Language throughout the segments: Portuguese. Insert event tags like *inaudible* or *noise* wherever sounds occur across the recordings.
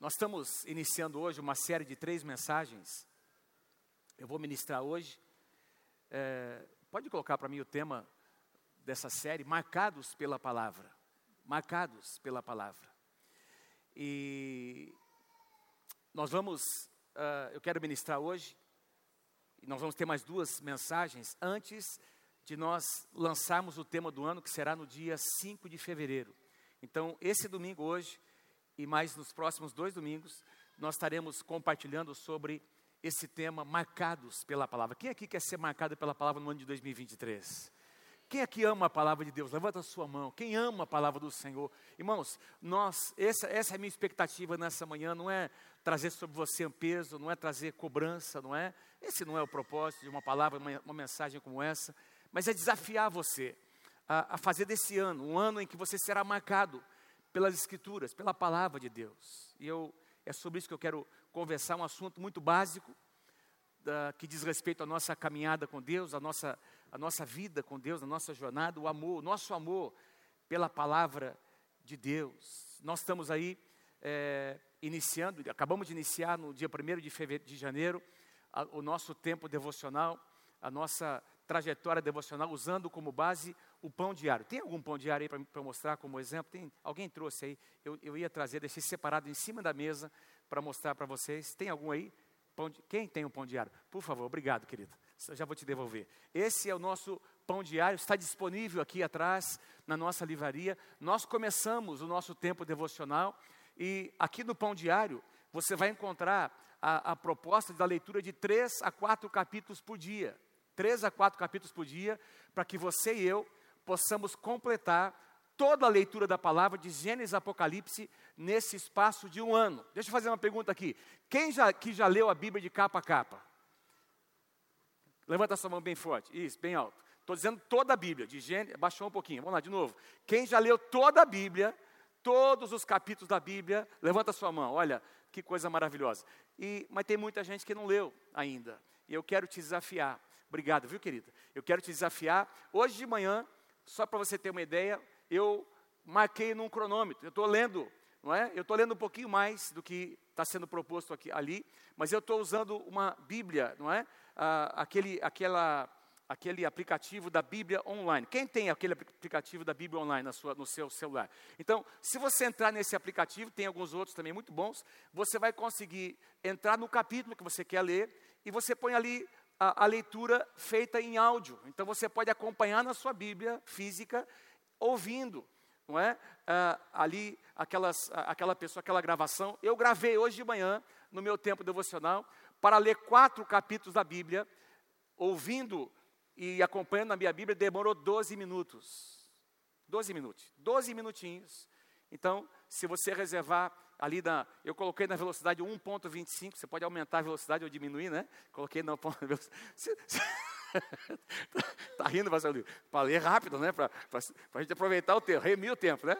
Nós estamos iniciando hoje uma série de três mensagens. Eu vou ministrar hoje. É, pode colocar para mim o tema dessa série: Marcados pela Palavra. Marcados pela Palavra. E nós vamos, uh, eu quero ministrar hoje, e nós vamos ter mais duas mensagens antes de nós lançarmos o tema do ano, que será no dia 5 de fevereiro. Então, esse domingo hoje, e mais nos próximos dois domingos, nós estaremos compartilhando sobre esse tema, marcados pela palavra. Quem aqui quer ser marcado pela palavra no ano de 2023? Quem aqui ama a palavra de Deus? Levanta a sua mão. Quem ama a palavra do Senhor? Irmãos, nós, essa, essa é a minha expectativa nessa manhã, não é trazer sobre você um peso, não é trazer cobrança, não é? Esse não é o propósito de uma palavra, uma, uma mensagem como essa, mas é desafiar você a, a fazer desse ano um ano em que você será marcado pelas Escrituras, pela palavra de Deus. E eu, é sobre isso que eu quero conversar, um assunto muito básico, da, que diz respeito à nossa caminhada com Deus, a nossa, a nossa vida com Deus, a nossa jornada, o amor, o nosso amor pela palavra de Deus. Nós estamos aí é, iniciando, acabamos de iniciar no dia 1 de, de janeiro, a, o nosso tempo devocional, a nossa trajetória devocional, usando como base o pão diário. Tem algum pão diário aí para mostrar como exemplo? Tem, alguém trouxe aí? Eu, eu ia trazer, deixei separado em cima da mesa para mostrar para vocês. Tem algum aí? De, quem tem um pão diário? Por favor, obrigado, querido. Eu já vou te devolver. Esse é o nosso pão diário, está disponível aqui atrás na nossa livraria. Nós começamos o nosso tempo devocional e aqui no pão diário você vai encontrar a, a proposta da leitura de três a quatro capítulos por dia. Três a quatro capítulos por dia, para que você e eu possamos completar toda a leitura da palavra de Gênesis Apocalipse nesse espaço de um ano. Deixa eu fazer uma pergunta aqui. Quem já, que já leu a Bíblia de capa a capa? Levanta sua mão bem forte. Isso, bem alto. Estou dizendo toda a Bíblia, de Gênesis, baixou um pouquinho. Vamos lá, de novo. Quem já leu toda a Bíblia, todos os capítulos da Bíblia, levanta sua mão. Olha, que coisa maravilhosa. E, mas tem muita gente que não leu ainda. E eu quero te desafiar. Obrigado, viu, querida? Eu quero te desafiar. Hoje de manhã, só para você ter uma ideia, eu marquei num cronômetro. Eu estou lendo, não é? Eu estou lendo um pouquinho mais do que está sendo proposto aqui, ali, mas eu estou usando uma Bíblia, não é? Ah, aquele, aquela, aquele aplicativo da Bíblia online. Quem tem aquele aplicativo da Bíblia online na sua, no seu celular? Então, se você entrar nesse aplicativo, tem alguns outros também muito bons, você vai conseguir entrar no capítulo que você quer ler e você põe ali a, a leitura feita em áudio. Então, você pode acompanhar na sua Bíblia física ouvindo, não é? Ah, ali, aquelas, aquela pessoa, aquela gravação. Eu gravei hoje de manhã, no meu tempo devocional, para ler quatro capítulos da Bíblia, ouvindo e acompanhando a minha Bíblia, demorou 12 minutos. 12 minutos, 12 minutinhos. Então, se você reservar ali na, eu coloquei na velocidade 1.25, você pode aumentar a velocidade ou diminuir, né? Coloquei na *laughs* Está *laughs* rindo, pastor Para ler rápido, né? Para a gente aproveitar o tempo, remir o tempo, né?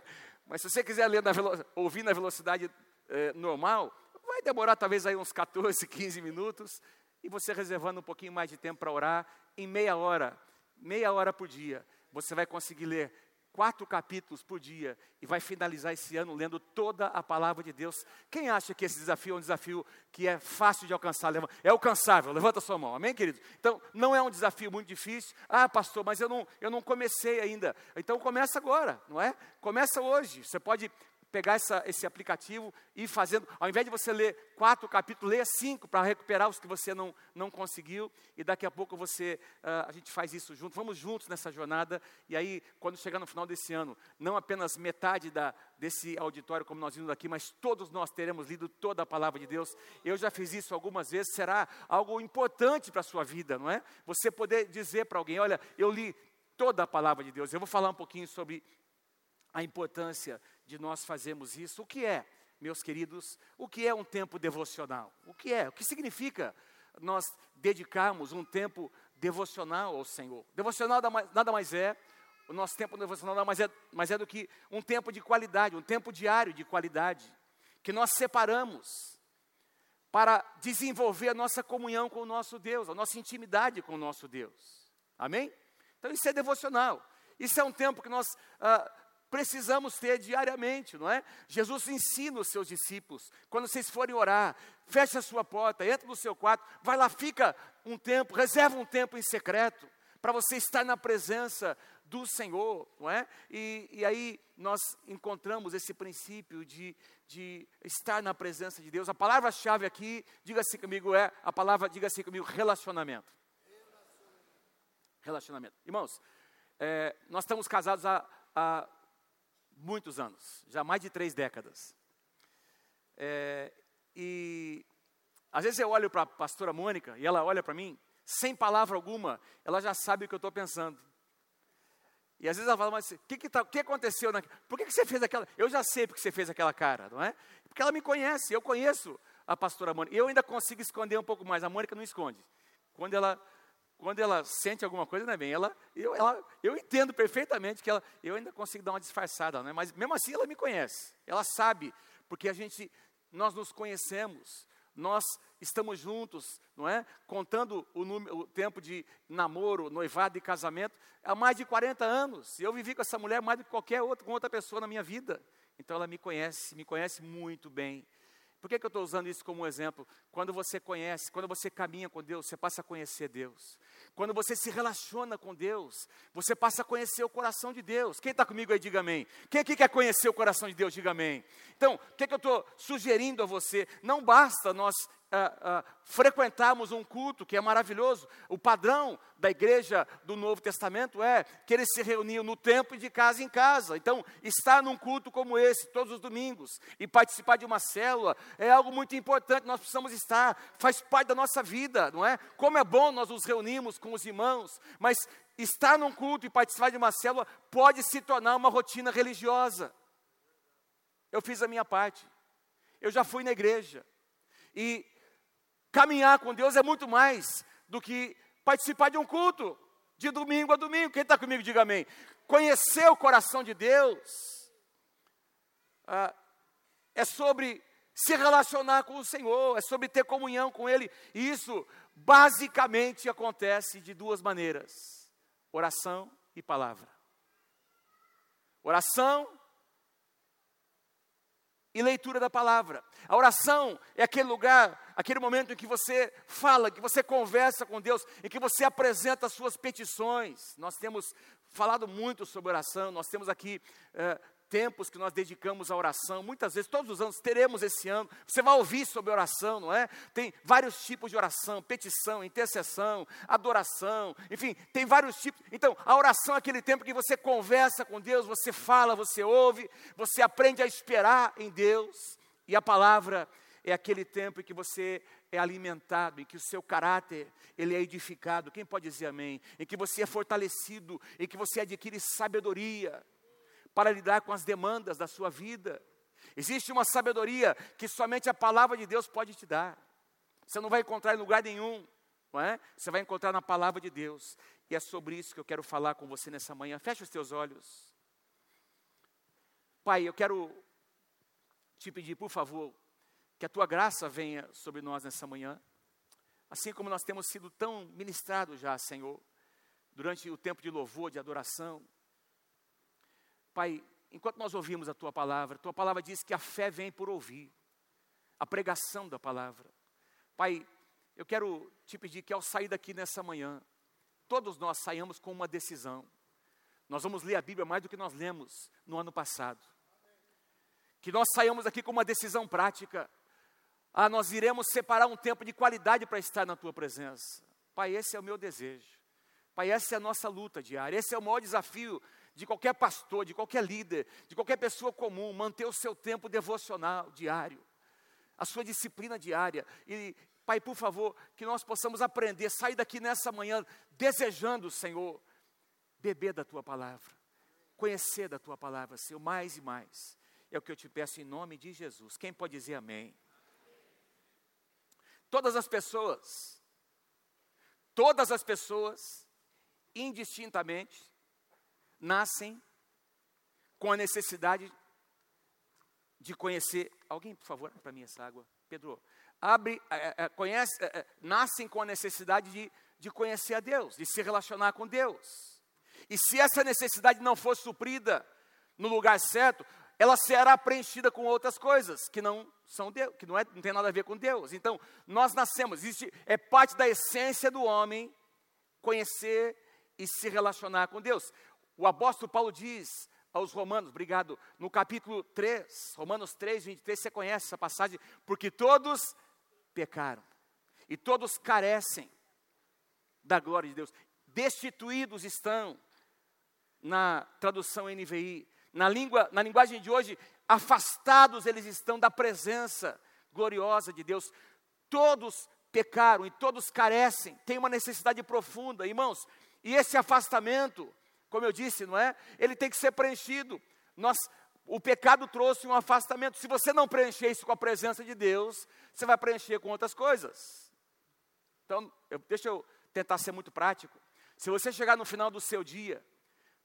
Mas se você quiser ler na ouvir na velocidade eh, normal, vai demorar talvez aí uns 14, 15 minutos, e você reservando um pouquinho mais de tempo para orar, em meia hora, meia hora por dia, você vai conseguir ler quatro capítulos por dia e vai finalizar esse ano lendo toda a palavra de Deus. Quem acha que esse desafio é um desafio que é fácil de alcançar? É alcançável, levanta sua mão, amém, querido? Então, não é um desafio muito difícil. Ah, pastor, mas eu não, eu não comecei ainda. Então, começa agora, não é? Começa hoje. Você pode pegar essa, esse aplicativo e ir fazendo, ao invés de você ler quatro capítulos, leia cinco para recuperar os que você não, não conseguiu, e daqui a pouco você, uh, a gente faz isso junto, vamos juntos nessa jornada, e aí, quando chegar no final desse ano, não apenas metade da, desse auditório como nós vimos aqui, mas todos nós teremos lido toda a palavra de Deus, eu já fiz isso algumas vezes, será algo importante para a sua vida, não é? Você poder dizer para alguém, olha, eu li toda a palavra de Deus, eu vou falar um pouquinho sobre a importância de nós fazermos isso. O que é, meus queridos, o que é um tempo devocional? O que é? O que significa nós dedicarmos um tempo devocional ao Senhor? Devocional nada mais é, o nosso tempo devocional nada mais é, mais é do que um tempo de qualidade, um tempo diário de qualidade, que nós separamos para desenvolver a nossa comunhão com o nosso Deus, a nossa intimidade com o nosso Deus. Amém? Então isso é devocional. Isso é um tempo que nós ah, precisamos ter diariamente, não é? Jesus ensina os seus discípulos, quando vocês forem orar, feche a sua porta, entra no seu quarto, vai lá, fica um tempo, reserva um tempo em secreto, para você estar na presença do Senhor, não é? E, e aí nós encontramos esse princípio de, de estar na presença de Deus. A palavra-chave aqui, diga assim comigo, é a palavra, diga assim comigo, relacionamento. Relacionamento. Irmãos, é, nós estamos casados há, há, muitos anos, já mais de três décadas. É, e às vezes eu olho para a pastora Mônica e ela olha para mim, sem palavra alguma, ela já sabe o que eu estou pensando. E às vezes ela fala, mas o que, que, tá, que aconteceu? Na, por que, que você fez aquela? Eu já sei porque você fez aquela cara, não é? Porque ela me conhece, eu conheço a pastora Mônica. Eu ainda consigo esconder um pouco mais, a Mônica não esconde. Quando ela, quando ela sente alguma coisa, não é bem, ela, eu, ela, eu entendo perfeitamente que ela, eu ainda consigo dar uma disfarçada, não é? mas mesmo assim ela me conhece, ela sabe, porque a gente, nós nos conhecemos, nós estamos juntos, não é? Contando o, número, o, tempo de namoro, noivado e casamento, há mais de 40 anos. Eu vivi com essa mulher mais do que qualquer outra, com outra pessoa na minha vida. Então ela me conhece, me conhece muito bem. Por que, que eu estou usando isso como exemplo? Quando você conhece, quando você caminha com Deus, você passa a conhecer Deus. Quando você se relaciona com Deus, você passa a conhecer o coração de Deus. Quem está comigo aí, diga amém. Quem aqui quer conhecer o coração de Deus, diga amém. Então, o que, que eu estou sugerindo a você? Não basta nós uh, frequentarmos um culto que é maravilhoso. O padrão da igreja do Novo Testamento é que eles se reuniam no templo e de casa em casa. Então, estar num culto como esse, todos os domingos, e participar de uma célula, é algo muito importante, nós precisamos estar, faz parte da nossa vida, não é? Como é bom nós nos reunirmos com os irmãos, mas estar num culto e participar de uma célula pode se tornar uma rotina religiosa. Eu fiz a minha parte. Eu já fui na igreja. E Caminhar com Deus é muito mais do que participar de um culto, de domingo a domingo. Quem está comigo, diga amém. Conhecer o coração de Deus ah, é sobre se relacionar com o Senhor, é sobre ter comunhão com Ele. E isso basicamente acontece de duas maneiras: oração e palavra. Oração e leitura da palavra. A oração é aquele lugar, aquele momento em que você fala, que você conversa com Deus, em que você apresenta as suas petições. Nós temos falado muito sobre oração, nós temos aqui eh, tempos que nós dedicamos à oração, muitas vezes, todos os anos, teremos esse ano. Você vai ouvir sobre oração, não é? Tem vários tipos de oração: petição, intercessão, adoração, enfim, tem vários tipos. Então, a oração é aquele tempo que você conversa com Deus, você fala, você ouve, você aprende a esperar em Deus, e a palavra é aquele tempo em que você é alimentado, em que o seu caráter ele é edificado. Quem pode dizer amém? Em que você é fortalecido, em que você adquire sabedoria para lidar com as demandas da sua vida. Existe uma sabedoria que somente a palavra de Deus pode te dar. Você não vai encontrar em lugar nenhum, não é? Você vai encontrar na palavra de Deus. E é sobre isso que eu quero falar com você nessa manhã. Feche os teus olhos. Pai, eu quero te pedir, por favor, que a tua graça venha sobre nós nessa manhã. Assim como nós temos sido tão ministrados já, Senhor, durante o tempo de louvor, de adoração, Pai, enquanto nós ouvimos a tua palavra, tua palavra diz que a fé vem por ouvir, a pregação da palavra. Pai, eu quero te pedir que ao sair daqui nessa manhã, todos nós saiamos com uma decisão. Nós vamos ler a Bíblia mais do que nós lemos no ano passado. Que nós saiamos aqui com uma decisão prática. Ah, nós iremos separar um tempo de qualidade para estar na tua presença. Pai, esse é o meu desejo. Pai, essa é a nossa luta diária. Esse é o maior desafio de qualquer pastor, de qualquer líder, de qualquer pessoa comum, manter o seu tempo devocional diário, a sua disciplina diária. E, Pai, por favor, que nós possamos aprender, sair daqui nessa manhã desejando, Senhor, beber da tua palavra, conhecer da tua palavra, Senhor, mais e mais. É o que eu te peço em nome de Jesus. Quem pode dizer amém? Todas as pessoas, todas as pessoas, indistintamente, nascem com a necessidade de conhecer. Alguém, por favor, para mim essa água. Pedro, abre, é, é, conhece, é, é, nascem com a necessidade de, de conhecer a Deus, de se relacionar com Deus. E se essa necessidade não for suprida no lugar certo, ela será preenchida com outras coisas que não são Deus, que não, é, não tem nada a ver com Deus. Então, nós nascemos, existe, é parte da essência do homem conhecer e se relacionar com Deus. O apóstolo Paulo diz aos Romanos, obrigado, no capítulo 3, Romanos 3, 23, você conhece essa passagem, porque todos pecaram e todos carecem da glória de Deus, destituídos estão, na tradução NVI, na, língua, na linguagem de hoje, afastados eles estão da presença gloriosa de Deus. Todos pecaram e todos carecem, tem uma necessidade profunda, irmãos. E esse afastamento, como eu disse, não é? Ele tem que ser preenchido. Nós, o pecado trouxe um afastamento. Se você não preencher isso com a presença de Deus, você vai preencher com outras coisas. Então, eu, deixa eu tentar ser muito prático. Se você chegar no final do seu dia,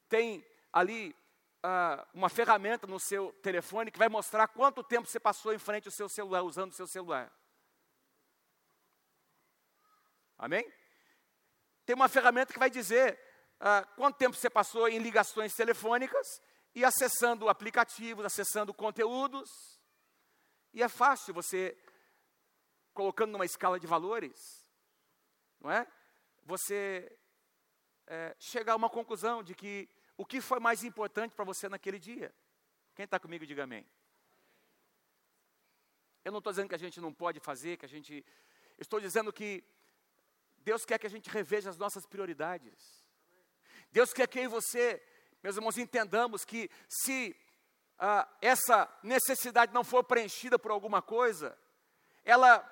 tem ali uh, uma ferramenta no seu telefone que vai mostrar quanto tempo você passou em frente ao seu celular, usando o seu celular. Amém? Tem uma ferramenta que vai dizer uh, quanto tempo você passou em ligações telefônicas e acessando aplicativos, acessando conteúdos. E é fácil você, colocando numa escala de valores, não é? Você é, chegar a uma conclusão de que o que foi mais importante para você naquele dia? Quem está comigo, diga amém. Eu não estou dizendo que a gente não pode fazer, que a gente. Estou dizendo que Deus quer que a gente reveja as nossas prioridades. Deus quer que eu e você, meus irmãos, entendamos que se ah, essa necessidade não for preenchida por alguma coisa, ela,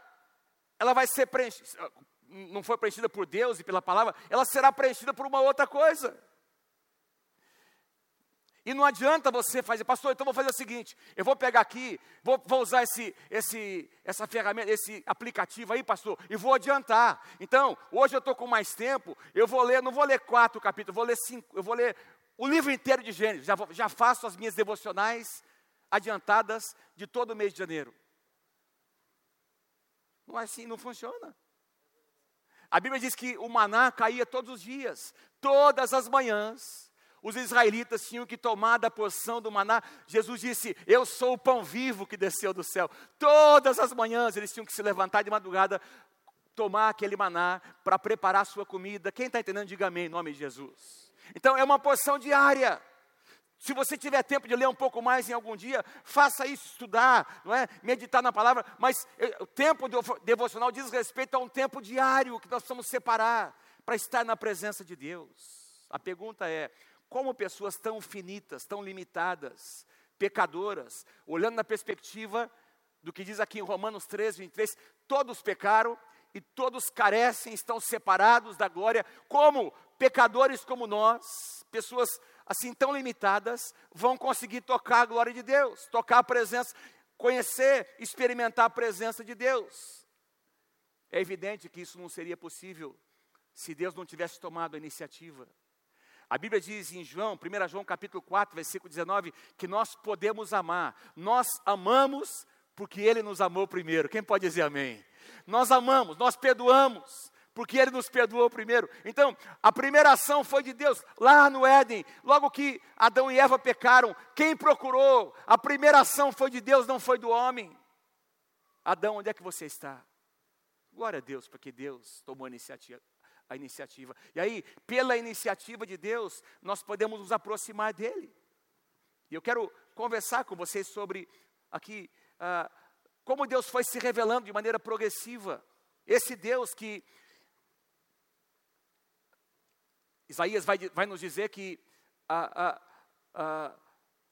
ela vai ser preenchida, não foi preenchida por Deus e pela palavra, ela será preenchida por uma outra coisa. E não adianta você fazer, pastor, então vou fazer o seguinte: eu vou pegar aqui, vou, vou usar esse, esse, essa ferramenta, esse aplicativo aí, pastor, e vou adiantar. Então, hoje eu estou com mais tempo, eu vou ler, não vou ler quatro capítulos, vou ler cinco, eu vou ler o livro inteiro de Gênesis. Já, já faço as minhas devocionais adiantadas de todo o mês de janeiro. Não é assim, não funciona. A Bíblia diz que o maná caía todos os dias, todas as manhãs os israelitas tinham que tomar da porção do maná. Jesus disse: Eu sou o pão vivo que desceu do céu. Todas as manhãs eles tinham que se levantar de madrugada, tomar aquele maná para preparar a sua comida. Quem está entendendo, diga amém em nome de Jesus. Então é uma porção diária. Se você tiver tempo de ler um pouco mais em algum dia, faça isso, estudar, não é? meditar na palavra, mas eh, o tempo devocional diz respeito a um tempo diário que nós precisamos separar para estar na presença de Deus. A pergunta é: como pessoas tão finitas, tão limitadas, pecadoras, olhando na perspectiva do que diz aqui em Romanos 13, 23, todos pecaram e todos carecem, estão separados da glória, como pecadores como nós, pessoas assim tão limitadas, vão conseguir tocar a glória de Deus, tocar a presença, conhecer, experimentar a presença de Deus. É evidente que isso não seria possível se Deus não tivesse tomado a iniciativa. A Bíblia diz em João, 1 João capítulo 4, versículo 19, que nós podemos amar. Nós amamos porque Ele nos amou primeiro. Quem pode dizer amém? Nós amamos, nós perdoamos, porque Ele nos perdoou primeiro. Então, a primeira ação foi de Deus, lá no Éden, logo que Adão e Eva pecaram, quem procurou? A primeira ação foi de Deus, não foi do homem. Adão, onde é que você está? Glória a Deus, porque Deus tomou a iniciativa a iniciativa. E aí, pela iniciativa de Deus, nós podemos nos aproximar dele. E eu quero conversar com vocês sobre aqui ah, como Deus foi se revelando de maneira progressiva. Esse Deus que Isaías vai, vai nos dizer que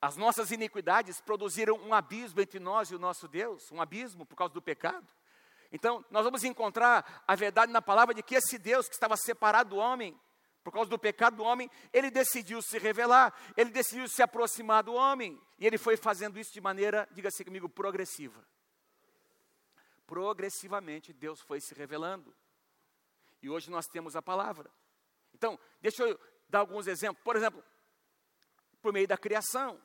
as nossas iniquidades produziram um abismo entre nós e o nosso Deus, um abismo por causa do pecado. Então, nós vamos encontrar a verdade na palavra de que esse Deus que estava separado do homem, por causa do pecado do homem, ele decidiu se revelar, ele decidiu se aproximar do homem, e ele foi fazendo isso de maneira, diga-se comigo, progressiva. Progressivamente Deus foi se revelando. E hoje nós temos a palavra. Então, deixa eu dar alguns exemplos. Por exemplo, por meio da criação.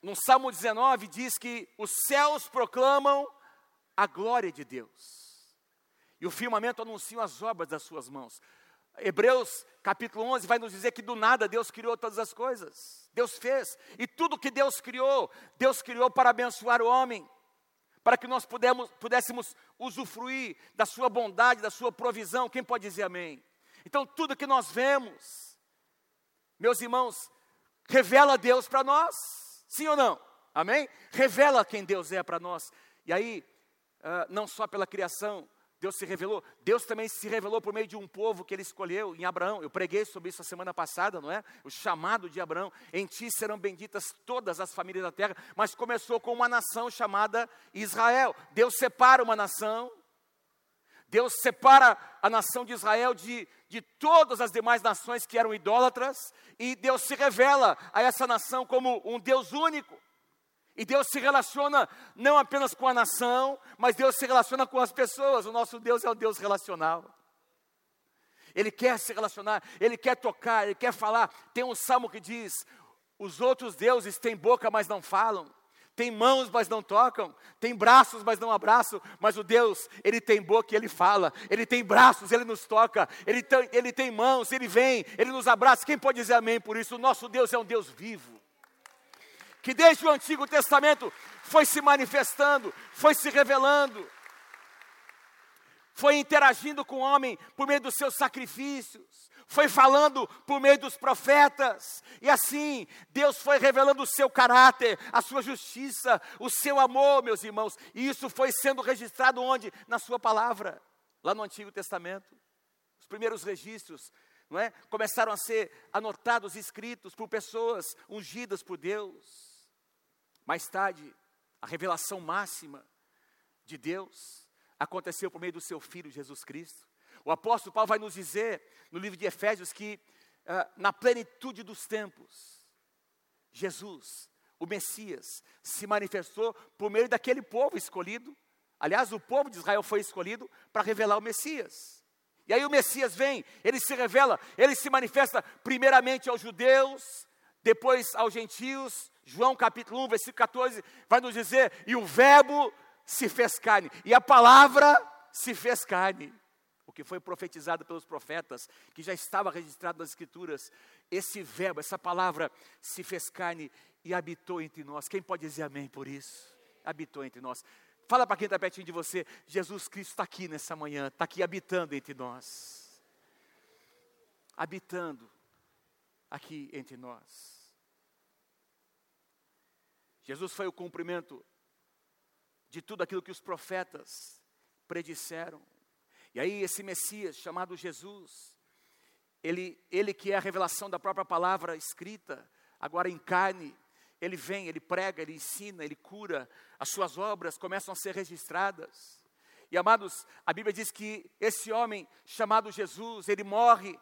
No Salmo 19 diz que os céus proclamam a glória de Deus. E o firmamento anuncia as obras das suas mãos. Hebreus capítulo 11 vai nos dizer que do nada Deus criou todas as coisas. Deus fez. E tudo que Deus criou, Deus criou para abençoar o homem. Para que nós pudemos, pudéssemos usufruir da sua bondade, da sua provisão. Quem pode dizer amém? Então, tudo que nós vemos, meus irmãos, revela Deus para nós. Sim ou não? Amém? Revela quem Deus é para nós. E aí, uh, não só pela criação, Deus se revelou, Deus também se revelou por meio de um povo que ele escolheu em Abraão. Eu preguei sobre isso a semana passada, não é? O chamado de Abraão. Em ti serão benditas todas as famílias da terra. Mas começou com uma nação chamada Israel. Deus separa uma nação. Deus separa a nação de Israel de, de todas as demais nações que eram idólatras. E Deus se revela a essa nação como um Deus único. E Deus se relaciona não apenas com a nação, mas Deus se relaciona com as pessoas. O nosso Deus é o Deus relacional. Ele quer se relacionar, ele quer tocar, ele quer falar. Tem um salmo que diz: os outros deuses têm boca, mas não falam. Tem mãos, mas não tocam. Tem braços, mas não abraçam. Mas o Deus, Ele tem boca e Ele fala. Ele tem braços, Ele nos toca. Ele tem, ele tem mãos, Ele vem, Ele nos abraça. Quem pode dizer amém por isso? O nosso Deus é um Deus vivo que desde o Antigo Testamento foi se manifestando, foi se revelando, foi interagindo com o homem por meio dos seus sacrifícios, foi falando por meio dos profetas, e assim Deus foi revelando o seu caráter, a sua justiça, o seu amor, meus irmãos, e isso foi sendo registrado onde? Na sua palavra, lá no Antigo Testamento. Os primeiros registros não é? Começaram a ser anotados, escritos por pessoas ungidas por Deus. Mais tarde, a revelação máxima de Deus aconteceu por meio do seu Filho Jesus Cristo. O apóstolo Paulo vai nos dizer no livro de Efésios que, uh, na plenitude dos tempos, Jesus, o Messias, se manifestou por meio daquele povo escolhido. Aliás, o povo de Israel foi escolhido para revelar o Messias. E aí o Messias vem, ele se revela, ele se manifesta primeiramente aos judeus, depois aos gentios, João capítulo 1, versículo 14, vai nos dizer: e o Verbo se fez carne, e a palavra se fez carne. O que foi profetizado pelos profetas, que já estava registrado nas Escrituras, esse verbo, essa palavra se fez carne e habitou entre nós. Quem pode dizer amém por isso? Habitou entre nós. Fala para quem está pertinho de você: Jesus Cristo está aqui nessa manhã, está aqui habitando entre nós. Habitando aqui entre nós. Jesus foi o cumprimento de tudo aquilo que os profetas predisseram. E aí esse Messias chamado Jesus, ele, ele que é a revelação da própria palavra escrita, agora em carne, ele vem, ele prega, ele ensina, ele cura, as suas obras começam a ser registradas. E amados, a Bíblia diz que esse homem chamado Jesus, ele morre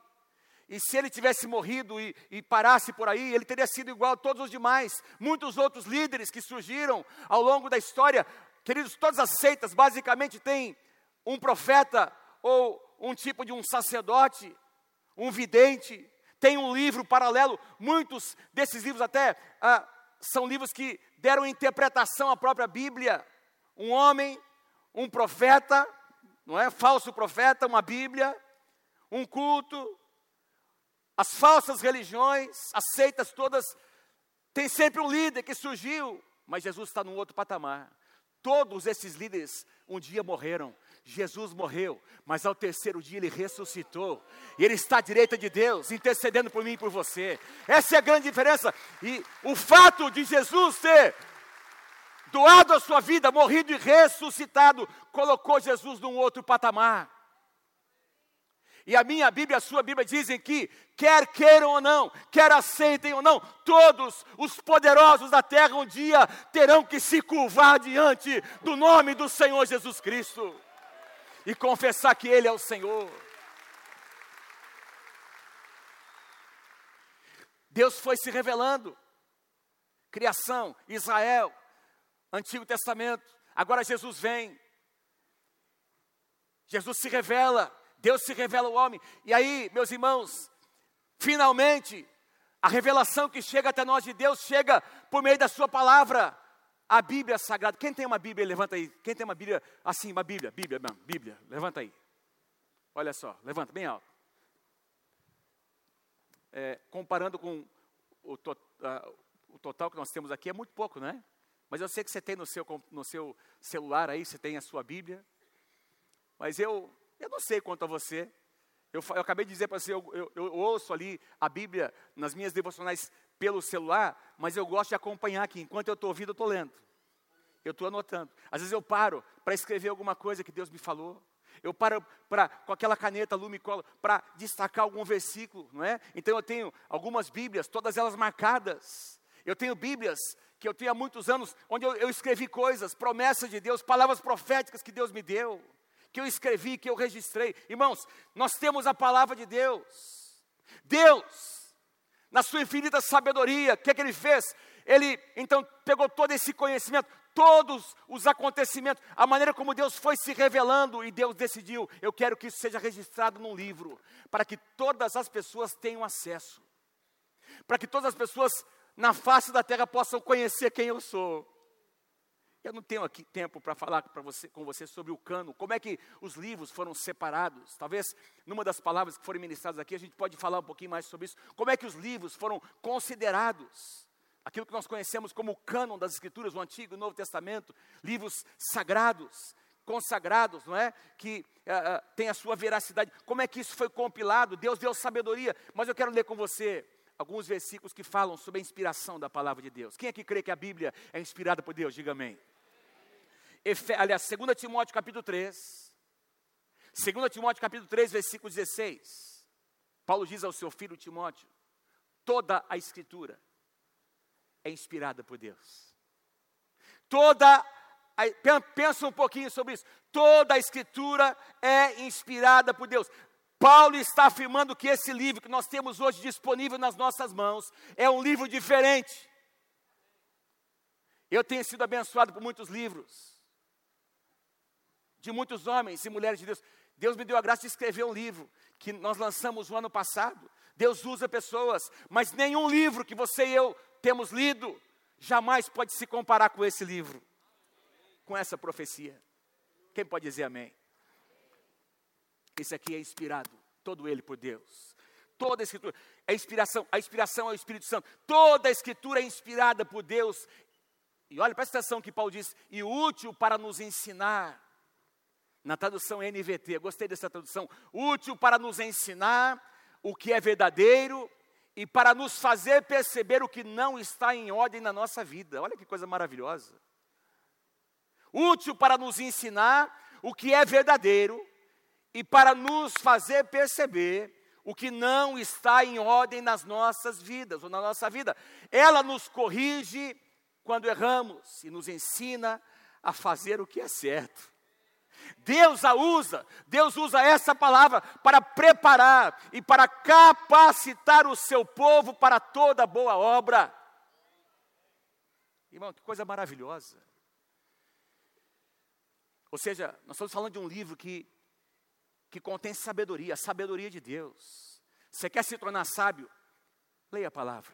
e se ele tivesse morrido e, e, parasse por aí, ele teria sido igual a todos os demais. Muitos outros líderes que surgiram ao longo da história, queridos, todas as seitas basicamente têm um profeta ou um tipo de um sacerdote, um vidente, tem um livro paralelo. Muitos desses livros até ah, são livros que deram interpretação à própria Bíblia. Um homem, um profeta, não é? Falso profeta, uma Bíblia, um culto, as falsas religiões, as seitas todas, tem sempre um líder que surgiu, mas Jesus está num outro patamar. Todos esses líderes um dia morreram. Jesus morreu, mas ao terceiro dia ele ressuscitou. E ele está à direita de Deus, intercedendo por mim e por você. Essa é a grande diferença. E o fato de Jesus ter doado a sua vida, morrido e ressuscitado, colocou Jesus num outro patamar. E a minha Bíblia a sua Bíblia dizem que, quer queiram ou não, quer aceitem ou não, todos os poderosos da terra um dia terão que se curvar diante do nome do Senhor Jesus Cristo e confessar que Ele é o Senhor. Deus foi se revelando. Criação, Israel, Antigo Testamento, agora Jesus vem. Jesus se revela Deus se revela ao homem. E aí, meus irmãos, finalmente, a revelação que chega até nós de Deus chega por meio da Sua palavra, a Bíblia Sagrada. Quem tem uma Bíblia, levanta aí. Quem tem uma Bíblia, assim, uma Bíblia, Bíblia, não, Bíblia, levanta aí. Olha só, levanta bem alto. é, comparando com o, to, o total que nós temos aqui, é muito pouco, né? Mas eu sei que você tem no seu, no seu celular aí, você tem a sua Bíblia. Mas eu, eu não sei quanto a você. Eu, eu acabei de dizer para você, eu, eu, eu, ouço ali a Bíblia nas minhas devocionais pelo celular, mas eu gosto de acompanhar aqui. Enquanto eu estou ouvindo, eu estou lendo. Eu estou anotando. Às vezes eu paro para escrever alguma coisa que Deus me falou. Eu paro pra, com aquela caneta lumicola para destacar algum versículo, não é? Então eu tenho algumas Bíblias, todas elas marcadas. Eu tenho Bíblias que eu tenho há muitos anos, onde eu, eu escrevi coisas, promessas de Deus, palavras proféticas que Deus me deu, que eu escrevi, que eu registrei. Irmãos, nós temos a palavra de Deus. Deus, na sua infinita sabedoria, o que, é que ele fez? Ele então pegou todo esse conhecimento, todos os acontecimentos, a maneira como Deus foi se revelando e Deus decidiu: eu quero que isso seja registrado num livro, para que todas as pessoas tenham acesso, para que todas as pessoas na face da terra possam conhecer quem eu sou. Eu não tenho aqui tempo para falar você, com você sobre o cano, como é que os livros foram separados. Talvez numa das palavras que forem ministradas aqui a gente pode falar um pouquinho mais sobre isso. Como é que os livros foram considerados? Aquilo que nós conhecemos como o cânon das Escrituras, o Antigo e o Novo Testamento, livros sagrados, consagrados, não é? Que uh, uh, tem a sua veracidade. Como é que isso foi compilado? Deus deu sabedoria. Mas eu quero ler com você alguns versículos que falam sobre a inspiração da palavra de Deus. Quem é que crê que a Bíblia é inspirada por Deus? Diga amém. Aliás, 2 Timóteo capítulo 3. 2 Timóteo capítulo 3, versículo 16. Paulo diz ao seu filho Timóteo: toda a escritura é inspirada por Deus. Toda, pensa um pouquinho sobre isso. Toda a escritura é inspirada por Deus. Paulo está afirmando que esse livro que nós temos hoje disponível nas nossas mãos é um livro diferente. Eu tenho sido abençoado por muitos livros, de muitos homens e mulheres de Deus. Deus me deu a graça de escrever um livro que nós lançamos o ano passado. Deus usa pessoas, mas nenhum livro que você e eu temos lido jamais pode se comparar com esse livro, com essa profecia. Quem pode dizer amém? Esse aqui é inspirado, todo ele por Deus. Toda a escritura é inspiração, a inspiração é o Espírito Santo. Toda a escritura é inspirada por Deus. E olha, presta atenção que Paulo diz, e útil para nos ensinar. Na tradução NVT, gostei dessa tradução. Útil para nos ensinar o que é verdadeiro e para nos fazer perceber o que não está em ordem na nossa vida. Olha que coisa maravilhosa. Útil para nos ensinar o que é verdadeiro e para nos fazer perceber o que não está em ordem nas nossas vidas ou na nossa vida. Ela nos corrige quando erramos e nos ensina a fazer o que é certo. Deus a usa, Deus usa essa palavra para preparar e para capacitar o seu povo para toda boa obra. Irmão, que coisa maravilhosa. Ou seja, nós estamos falando de um livro que que contém sabedoria, a sabedoria de Deus. Você quer se tornar sábio? Leia a palavra.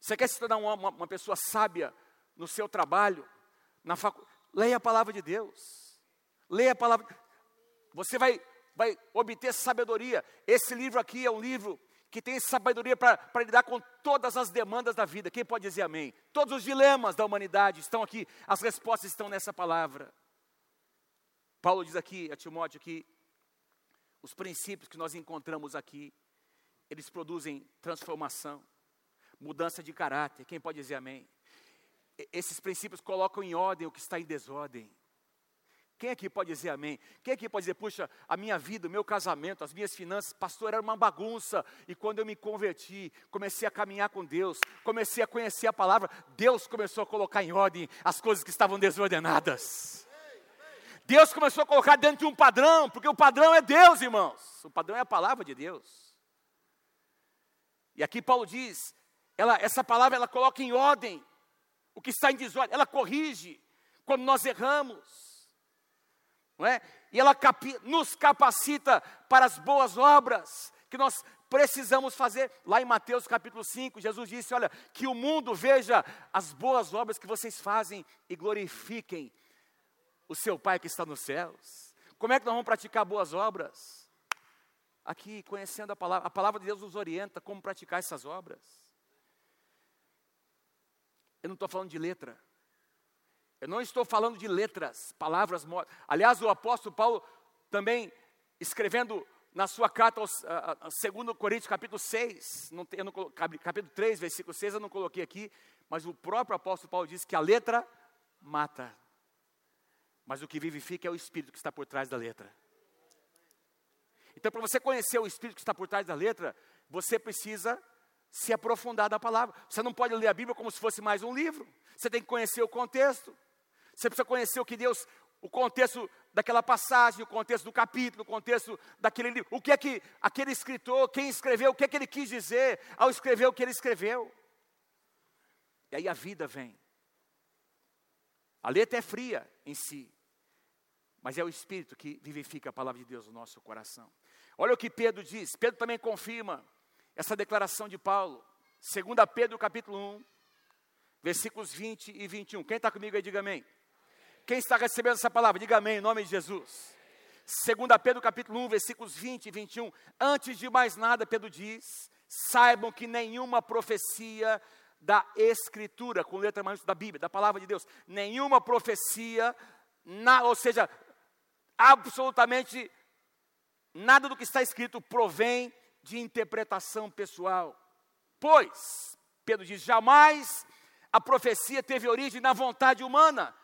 Você quer se tornar uma, uma, pessoa sábia no seu trabalho, na faculdade? Leia a palavra de Deus. Leia a palavra. Você vai, vai obter sabedoria. Esse livro aqui é um livro que tem sabedoria para lidar com todas as demandas da vida. Quem pode dizer amém? Todos os dilemas da humanidade estão aqui, as respostas estão nessa palavra. Paulo diz aqui a Timóteo que os princípios que nós encontramos aqui, eles produzem transformação, mudança de caráter. Quem pode dizer amém? Esses princípios colocam em ordem o que está em desordem. Quem aqui pode dizer amém? Quem aqui pode dizer, puxa, a minha vida, o meu casamento, as minhas finanças, pastor, era uma bagunça. E quando eu me converti, comecei a caminhar com Deus, comecei a conhecer a palavra, Deus começou a colocar em ordem as coisas que estavam desordenadas. Deus começou a colocar dentro de um padrão, porque o padrão é Deus, irmãos. O padrão é a palavra de Deus. E aqui Paulo diz, ela, essa palavra ela coloca em ordem o que está em desordem, ela corrige quando nós erramos, não é? E ela capi, nos capacita para as boas obras que nós precisamos fazer. Lá em Mateus capítulo 5, Jesus disse: Olha, que o mundo veja as boas obras que vocês fazem e glorifiquem o seu Pai que está nos céus. Como é que nós vamos praticar boas obras? aqui conhecendo a palavra. A palavra de Deus nos orienta como praticar essas obras. Eu não estou falando de letra. Eu não estou falando de letras, palavras mortas. Aliás, o apóstolo Paulo também escrevendo na sua carta aos, a, a, 2 Coríntios capítulo 6, não, não, capítulo 3, versículo 6, eu não coloquei aqui, mas o próprio apóstolo Paulo diz que a letra mata, mas o que vivifica é o Espírito que está por trás da letra. Então, para você conhecer o Espírito que está por trás da letra, você precisa se aprofundar na palavra. Você não pode ler a Bíblia como se fosse mais um livro. Você tem que conhecer o contexto. Você precisa conhecer o que Deus, o contexto daquela passagem, o contexto do capítulo, o contexto daquele livro. O que é que aquele escritor, quem escreveu, o que é que ele quis dizer ao escrever o que ele escreveu. E aí a vida vem. A letra é fria em si, mas é o Espírito que vivifica a palavra de Deus no nosso coração. Olha o que Pedro diz. Pedro também confirma essa declaração de Paulo. 2 Pedro capítulo 1, versículos 20 e 21. Quem está comigo aí, diga amém. Quem está recebendo essa palavra, diga amém, em nome de Jesus. 2 Pedro capítulo 1, versículos 20 e 21. Antes de mais nada, Pedro diz: saibam que nenhuma profecia da Escritura, com letra maiúscula da Bíblia, da palavra de Deus, nenhuma profecia, na, ou seja, absolutamente nada do que está escrito provém de interpretação pessoal. Pois, Pedro diz: jamais a profecia teve origem na vontade humana,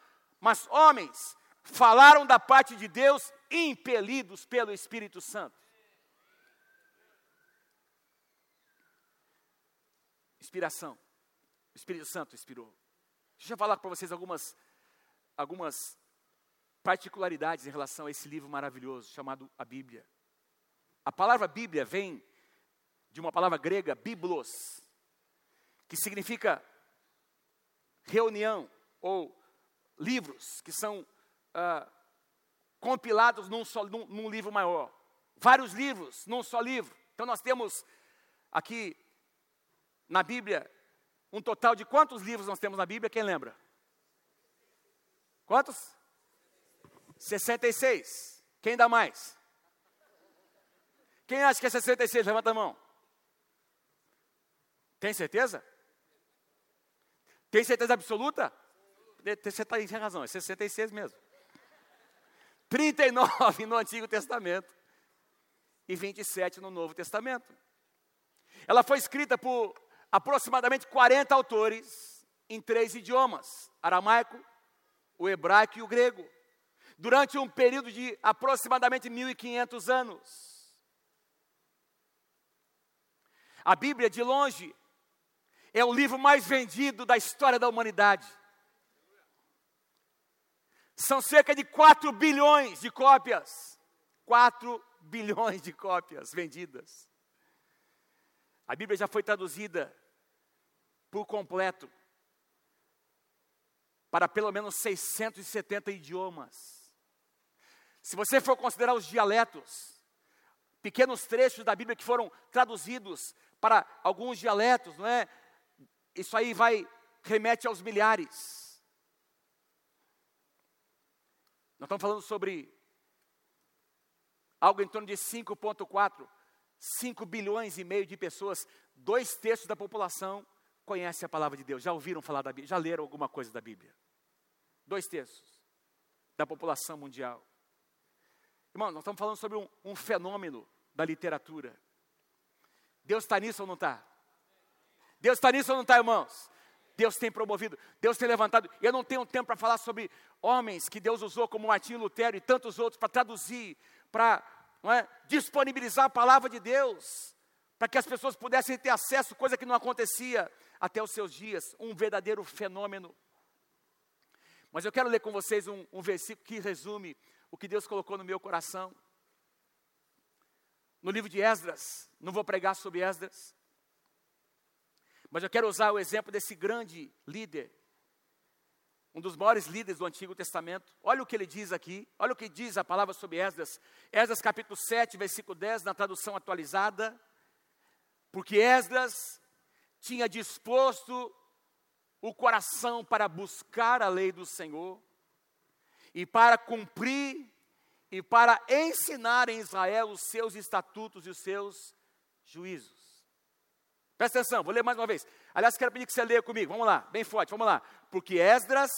mas homens falaram da parte de Deus impelidos pelo Espírito Santo. Inspiração. O Espírito Santo inspirou. Deixa eu falar para vocês algumas, algumas particularidades em relação a esse livro maravilhoso chamado a Bíblia. A palavra Bíblia vem de uma palavra grega, biblos, que significa reunião ou livros que são ah, compilados num, só, num, num livro maior. Vários livros num só livro. Então nós temos aqui na Bíblia um total de quantos livros nós temos na Bíblia? Quem lembra? Quantos? 66. Quem dá mais? Quem acha que é 66? Levanta a mão. Tem certeza? Tem certeza absoluta? Você está sem razão, é 66 mesmo. 39 no Antigo Testamento e 27 no Novo Testamento. Ela foi escrita por aproximadamente 40 autores em três idiomas: aramaico, o hebraico e o grego, durante um período de aproximadamente 1500 anos. A Bíblia, de longe, é o livro mais vendido da história da humanidade. São cerca de 4 bilhões de cópias. 4 bilhões de cópias vendidas. A Bíblia já foi traduzida por completo para pelo menos 670 idiomas. Se você for considerar os dialetos, pequenos trechos da Bíblia que foram traduzidos para alguns dialetos, não é? Isso aí vai remete aos milhares. Nós estamos falando sobre algo em torno de 5.4, 5 bilhões e meio de pessoas, dois terços da população conhece a palavra de Deus, já ouviram falar da Bíblia, já leram alguma coisa da Bíblia. Dois terços da população mundial. Irmão, nós estamos falando sobre um, um fenômeno da literatura. Deus está nisso ou não está? Deus está nisso ou não está, irmãos? Deus tem promovido, Deus tem levantado. Eu não tenho tempo para falar sobre homens que Deus usou, como Martinho Lutero e tantos outros, para traduzir, para é, disponibilizar a palavra de Deus, para que as pessoas pudessem ter acesso, coisa que não acontecia até os seus dias, um verdadeiro fenômeno. Mas eu quero ler com vocês um, um versículo que resume o que Deus colocou no meu coração. No livro de Esdras, não vou pregar sobre Esdras, mas eu quero usar o exemplo desse grande líder, um dos maiores líderes do Antigo Testamento. Olha o que ele diz aqui, olha o que diz a palavra sobre Esdras. Esdras capítulo 7, versículo 10, na tradução atualizada. Porque Esdras tinha disposto o coração para buscar a lei do Senhor e para cumprir e para ensinar em Israel os seus estatutos e os seus juízos. Presta atenção, vou ler mais uma vez. Aliás, quero pedir que você leia comigo. Vamos lá, bem forte, vamos lá. Porque Esdras,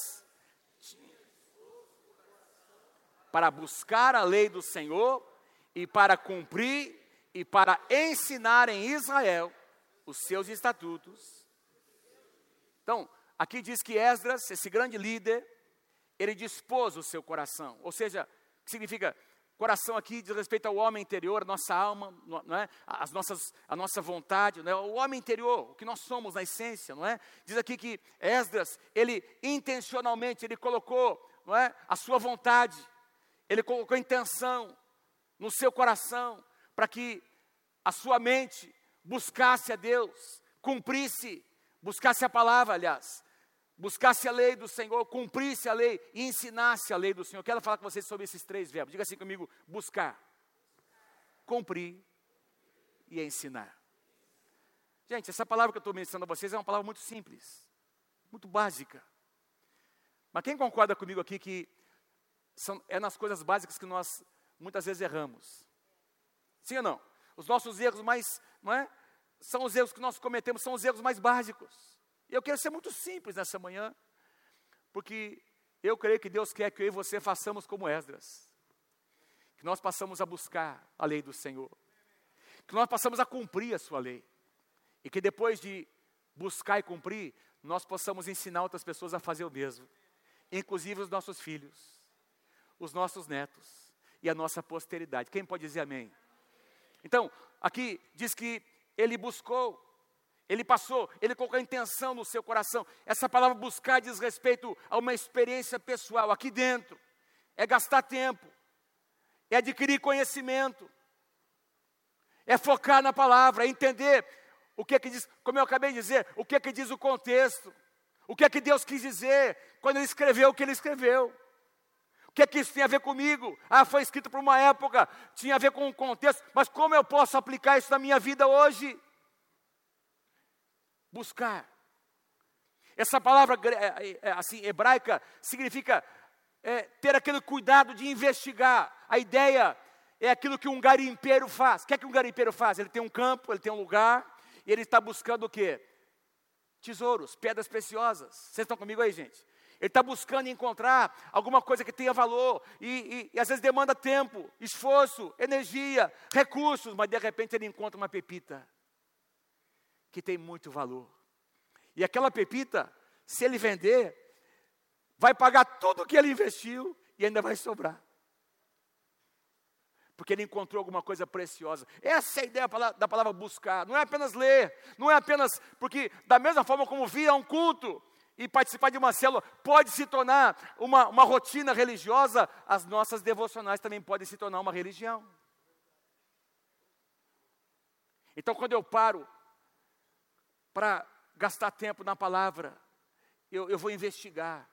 para buscar a lei do Senhor e para cumprir e para ensinar em Israel os seus estatutos. Então, aqui diz que Esdras, esse grande líder, ele dispôs o seu coração. Ou seja, que significa coração aqui diz respeito ao homem interior, a nossa alma, não é? As nossas, a nossa vontade, não é? o homem interior, o que nós somos na essência, não é? Diz aqui que Esdras, ele intencionalmente, ele colocou, não é? A sua vontade, ele colocou intenção no seu coração, para que a sua mente buscasse a Deus, cumprisse, buscasse a palavra, aliás, buscasse a lei do Senhor, cumprisse a lei e ensinasse a lei do Senhor. Quero falar com vocês sobre esses três verbos. Diga assim comigo: buscar, cumprir e ensinar. Gente, essa palavra que eu estou mencionando a vocês é uma palavra muito simples, muito básica. Mas quem concorda comigo aqui que são, é nas coisas básicas que nós muitas vezes erramos? Sim ou não? Os nossos erros mais, não é? São os erros que nós cometemos, são os erros mais básicos. E eu quero ser muito simples nessa manhã, porque eu creio que Deus quer que eu e você façamos como Esdras. Que nós passamos a buscar a lei do Senhor. Que nós passamos a cumprir a sua lei. E que depois de buscar e cumprir, nós possamos ensinar outras pessoas a fazer o mesmo. Inclusive os nossos filhos, os nossos netos e a nossa posteridade. Quem pode dizer amém? Então, aqui diz que ele buscou, ele passou, ele colocou a intenção no seu coração. Essa palavra buscar diz respeito a uma experiência pessoal aqui dentro. É gastar tempo, é adquirir conhecimento, é focar na palavra, é entender o que é que diz, como eu acabei de dizer, o que é que diz o contexto, o que é que Deus quis dizer quando ele escreveu o que ele escreveu que é que isso tem a ver comigo? Ah, foi escrito para uma época, tinha a ver com um contexto, mas como eu posso aplicar isso na minha vida hoje? Buscar. Essa palavra é, é, assim, hebraica significa é, ter aquele cuidado de investigar. A ideia é aquilo que um garimpeiro faz. O que é que um garimpeiro faz? Ele tem um campo, ele tem um lugar, e ele está buscando o quê? Tesouros, pedras preciosas. Vocês estão comigo aí, gente? Ele está buscando encontrar alguma coisa que tenha valor e, e, e, às vezes demanda tempo, esforço, energia, recursos, mas de repente ele encontra uma pepita que tem muito valor. E aquela pepita, se ele vender, vai pagar tudo o que ele investiu e ainda vai sobrar. Porque ele encontrou alguma coisa preciosa. Essa é a ideia da palavra buscar. Não é apenas ler, não é apenas. Porque, da mesma forma como vir a um culto, e participar de uma célula pode se tornar uma, uma rotina religiosa, as nossas devocionais também podem se tornar uma religião. Então, quando eu paro para gastar tempo na palavra, eu, eu vou investigar.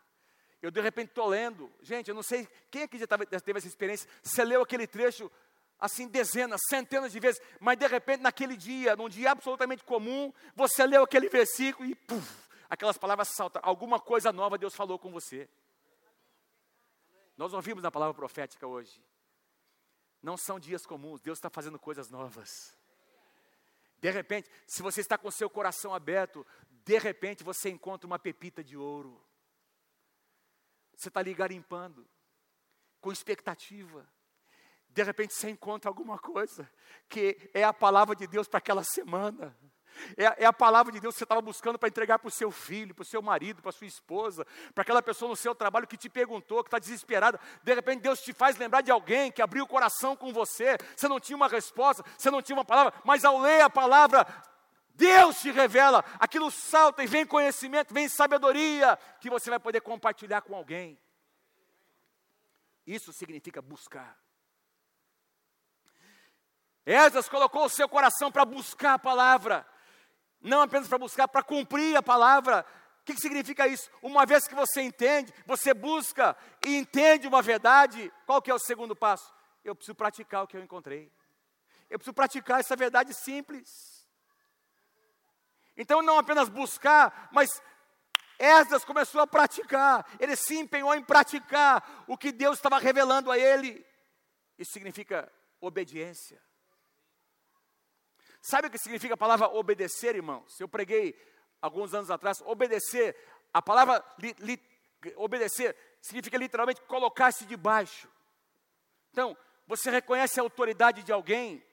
Eu de repente estou lendo, gente, eu não sei quem aqui já teve essa experiência. Você leu aquele trecho assim dezenas, centenas de vezes, mas de repente naquele dia, num dia absolutamente comum, você leu aquele versículo e puf, aquelas palavras saltam, alguma coisa nova Deus falou com você. Nós ouvimos na palavra profética hoje. Não são dias comuns, Deus está fazendo coisas novas. De repente, se você está com seu coração aberto, de repente você encontra uma pepita de ouro. Você está ali garimpando, com expectativa. De repente você encontra alguma coisa que é a palavra de Deus para aquela semana. É, é, a palavra de Deus que você estava buscando para entregar para o seu filho, para o seu marido, para a sua esposa, para aquela pessoa no seu trabalho que te perguntou, que está desesperada. De repente Deus te faz lembrar de alguém que abriu o coração com você. Você não tinha uma resposta, você não tinha uma palavra, mas ao ler a palavra, Deus te revela, aquilo salta e vem conhecimento, vem sabedoria, que você vai poder compartilhar com alguém. Isso significa buscar. Esdras colocou o seu coração para buscar a palavra não apenas para buscar, para cumprir a palavra. O que, que significa isso? Uma vez que você entende, você busca e entende uma verdade, qual que é o segundo passo? Eu preciso praticar o que eu encontrei. Eu preciso praticar essa verdade simples. Então não apenas buscar, mas Esdras começou a praticar, ele se empenhou em praticar o que Deus estava revelando a ele. Isso significa obediência. Sabe o que significa a palavra obedecer, irmãos? Eu preguei alguns anos atrás, obedecer, a palavra li, li, obedecer significa literalmente colocar-se debaixo. Então, você reconhece a autoridade de alguém,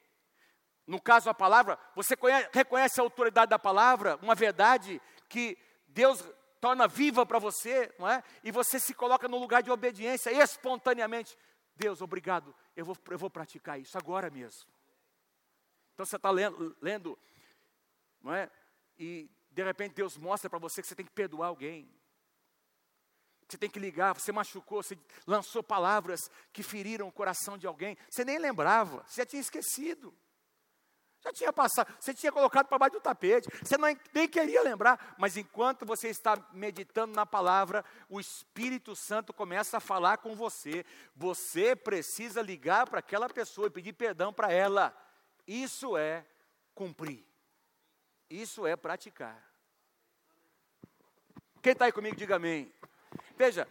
no caso a palavra, você conhece, reconhece a autoridade da palavra, uma verdade que Deus torna viva para você, não é? E você se coloca no lugar de obediência espontaneamente. Deus, obrigado, eu vou, eu vou praticar isso agora mesmo. Então você está lendo, lendo, não é? E de repente Deus mostra para você que você tem que perdoar alguém. Você tem que ligar, você machucou, você lançou palavras que feriram o coração de alguém. Você nem lembrava, você já tinha esquecido. Já tinha passado, você tinha colocado para baixo do tapete, você não, nem queria lembrar, mas enquanto você está meditando na palavra, o Espírito Santo começa a falar com você. Você precisa ligar para aquela pessoa e pedir perdão para ela. Isso é cumprir, isso é praticar. Quem está aí comigo, diga amém. Veja,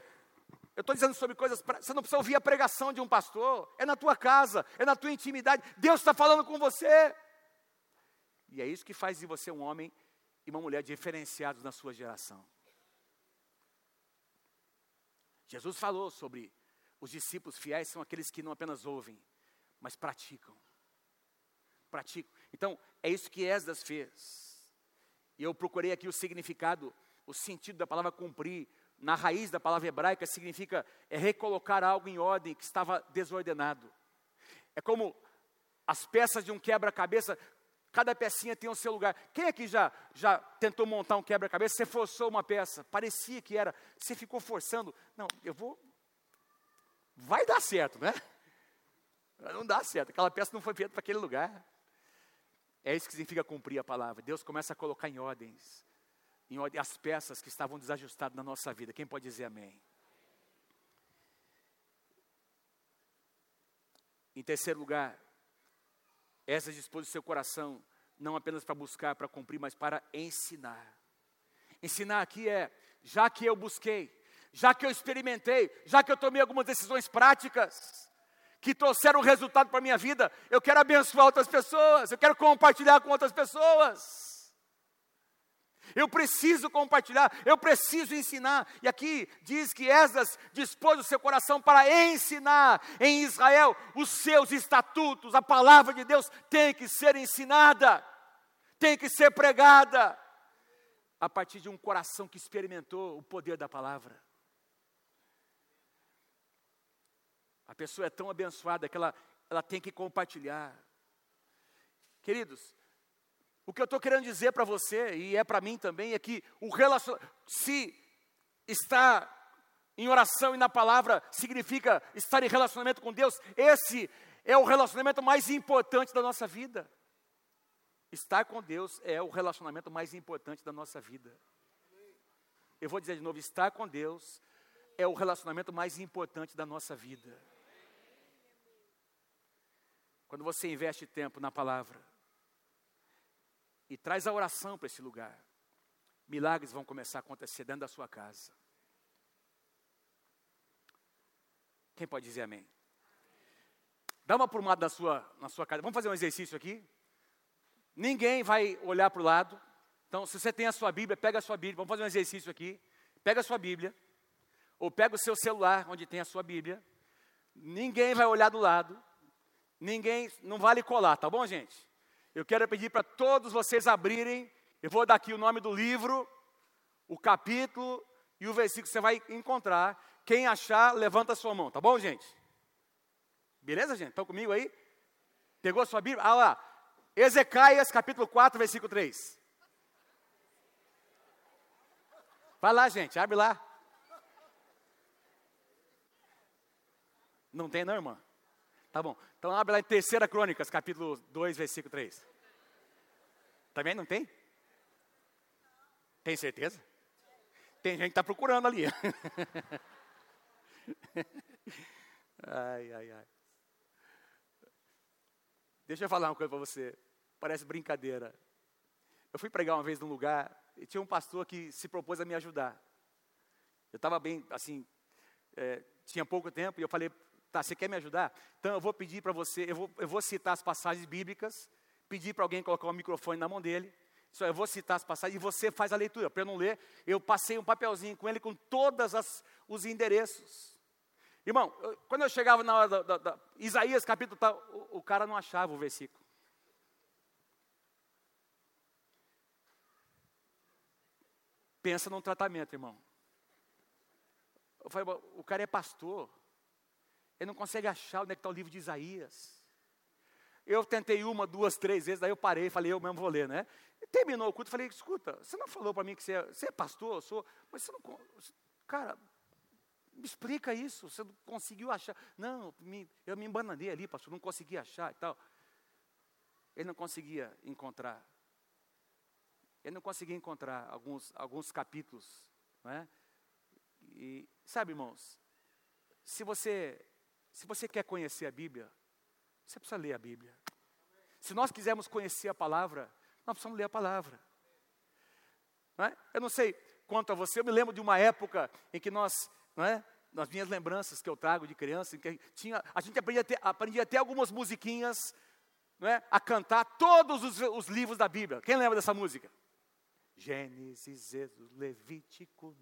eu estou dizendo sobre coisas, pra, você não precisa ouvir a pregação de um pastor, é na tua casa, é na tua intimidade, Deus está falando com você. E é isso que faz de você um homem e uma mulher diferenciados na sua geração. Jesus falou sobre os discípulos fiéis são aqueles que não apenas ouvem, mas praticam. Praticam. Então, é isso que Esdras fez. E eu procurei aqui o significado, o sentido da palavra cumprir. Na raiz da palavra hebraica significa é recolocar algo em ordem que estava desordenado. É como as peças de um quebra-cabeça Cada pecinha tem o seu lugar. Quem aqui já, já tentou montar um quebra-cabeça? Você forçou uma peça, parecia que era, você ficou forçando. Não, eu vou. Vai dar certo, né? Não dá certo, aquela peça não foi feita para aquele lugar. É isso que significa cumprir a palavra. Deus começa a colocar em ordens, em ordem as peças que estavam desajustadas na nossa vida. Quem pode dizer amém? Em terceiro lugar, essa dispôs o seu coração, não apenas para buscar, para cumprir, mas para ensinar. Ensinar aqui é, já que eu busquei, já que eu experimentei, já que eu tomei algumas decisões práticas, que trouxeram resultado para a minha vida, eu quero abençoar outras pessoas, eu quero compartilhar com outras pessoas. Eu preciso compartilhar, eu preciso ensinar. E aqui diz que Esdras dispôs o seu coração para ensinar em Israel os seus estatutos. A palavra de Deus tem que ser ensinada, tem que ser pregada, a partir de um coração que experimentou o poder da palavra. Pessoa é tão abençoada que ela, ela tem que compartilhar. Queridos, o que eu estou querendo dizer para você, e é para mim também, é que o relacionamento, se está em oração e na palavra significa estar em relacionamento com Deus, esse é o relacionamento mais importante da nossa vida. Estar com Deus é o relacionamento mais importante da nossa vida. Eu vou dizer de novo: estar com Deus é o relacionamento mais importante da nossa vida. Quando você investe tempo na palavra, e traz a oração para esse lugar, milagres vão começar a acontecer dentro da sua casa. Quem pode dizer amém? Dá uma prumada na sua, na sua casa. Vamos fazer um exercício aqui? Ninguém vai olhar para o lado. Então, se você tem a sua Bíblia, pega a sua Bíblia. Vamos fazer um exercício aqui. Pega a sua Bíblia. Ou pega o seu celular, onde tem a sua Bíblia. Ninguém vai olhar do lado. Ninguém, não vale colar, tá bom, gente? Eu quero pedir para todos vocês abrirem. Eu vou dar aqui o nome do livro, o capítulo e o versículo que você vai encontrar. Quem achar, levanta a sua mão, tá bom, gente? Beleza, gente? Estão comigo aí? Pegou a sua Bíblia? Ah lá. Ezequias, capítulo 4, versículo 3. Vai lá, gente, abre lá. Não tem, não, irmã? Tá bom. Então abre lá em 3 Crônicas, capítulo 2, versículo 3. Também não tem? Tem certeza? Tem gente que está procurando ali. *laughs* ai, ai, ai. Deixa eu falar uma coisa para você. Parece brincadeira. Eu fui pregar uma vez num lugar e tinha um pastor que se propôs a me ajudar. Eu estava bem, assim, é, tinha pouco tempo e eu falei Tá, você quer me ajudar? Então eu vou pedir para você, eu vou, eu vou citar as passagens bíblicas, pedir para alguém colocar o microfone na mão dele. Só eu vou citar as passagens e você faz a leitura. Para eu não ler, eu passei um papelzinho com ele com todos os endereços. Irmão, eu, quando eu chegava na hora da, da, da Isaías capítulo tal, o, o cara não achava o versículo. Pensa num tratamento, irmão. Eu falei, o cara é pastor. Ele não consegue achar onde é que está o livro de Isaías. Eu tentei uma, duas, três vezes, daí eu parei e falei, eu mesmo vou ler, né? E terminou o culto, falei, escuta, você não falou para mim que você é, você é pastor, eu sou, mas você não, cara, me explica isso, você não conseguiu achar. Não, me, eu me embananei ali, pastor, não consegui achar e tal. Ele não conseguia encontrar. Ele não conseguia encontrar alguns, alguns capítulos, não é? E, sabe, irmãos, se você se você quer conhecer a Bíblia, você precisa ler a Bíblia. Se nós quisermos conhecer a palavra, nós precisamos ler a palavra. Não é? Eu não sei quanto a você, eu me lembro de uma época em que nós, não é? nas minhas lembranças que eu trago de criança, em que tinha, a gente aprendia, ter, aprendia até algumas musiquinhas não é? a cantar todos os, os livros da Bíblia. Quem lembra dessa música? Gênesis, Êxodo, Levítico,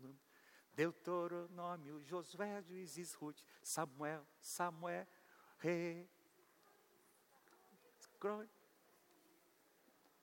Deuteronômio, Josué, Juízes, Ruth, Samuel, Samuel, Rei.